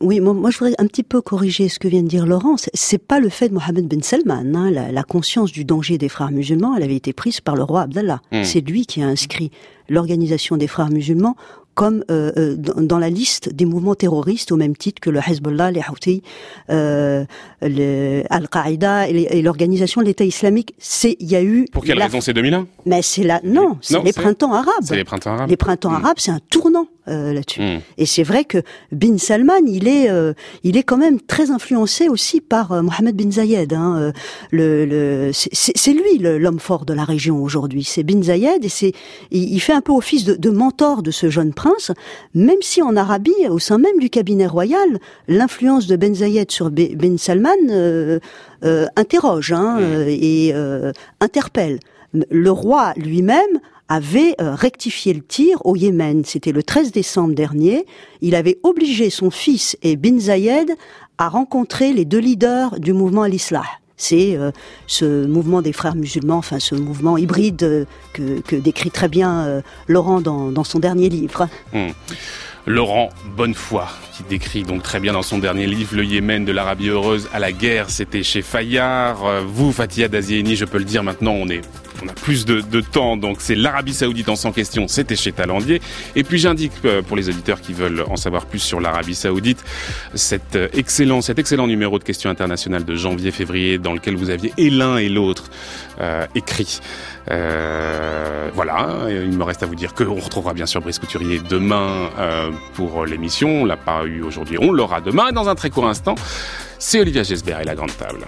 Speaker 3: oui. Moi, je voudrais un petit peu corriger ce que vient de dire Laurent. C'est pas le fait de Mohamed Ben Salman. Hein. La, conscience du danger des frères musulmans, elle avait été prise par le roi Abdallah. Hmm. C'est lui qui a inscrit l'organisation des frères musulmans comme euh, euh dans la liste des mouvements terroristes au même titre que le Hezbollah, les Houthis, euh, Al-Qaïda et l'organisation de l'État islamique. C'est il y a eu
Speaker 1: Pour quelle raison c'est 2001
Speaker 3: Mais c'est là non, c'est les printemps arabes.
Speaker 1: C'est les printemps arabes.
Speaker 3: Les printemps hmm. arabes, c'est un tournant euh, là-dessus. Hmm. Et c'est vrai que Bin Salman, il est euh, il est quand même très influencé aussi par euh, Mohammed bin Zayed. Hein, le, le c'est lui l'homme fort de la région aujourd'hui. C'est Bin Zayed et c'est il, il, fait un peu office de, de mentor de ce jeune prince, même si en Arabie, au sein même du cabinet royal, l'influence de Ben Zayed sur Bin Salman euh, euh, interroge hein, euh, et interpelle. Le roi lui-même avait rectifié le tir au Yémen. C'était le 13 décembre dernier. Il avait obligé son fils et Bin Zayed à rencontrer les deux leaders du mouvement Al-Islah c'est euh, ce mouvement des frères musulmans, enfin ce mouvement hybride euh, que, décrit très bien euh, Laurent dans, son dernier livre.
Speaker 1: Hmm. Laurent Bonnefoy, qui décrit donc très bien dans son dernier livre Le Yémen de l'Arabie heureuse à la guerre, c'était chez Fayard. Euh, vous, Fatia Dazieni, je peux le dire maintenant, on est on a plus de, temps, donc c'est l'Arabie Saoudite en sans question, c'était chez Talandier. Et puis j'indique euh, pour les auditeurs qui veulent en savoir plus sur l'Arabie Saoudite, cet euh, excellent, cet excellent numéro de questions internationales de janvier-février dans lequel vous aviez et l'un et l'autre euh, écrit. voilà, il me reste à vous dire qu'on retrouvera bien sûr Brice Couturier demain pour l'émission. On l'a pas eu aujourd'hui, on l'aura demain. Dans un très court instant, c'est Olivia Gesbert et la grande table.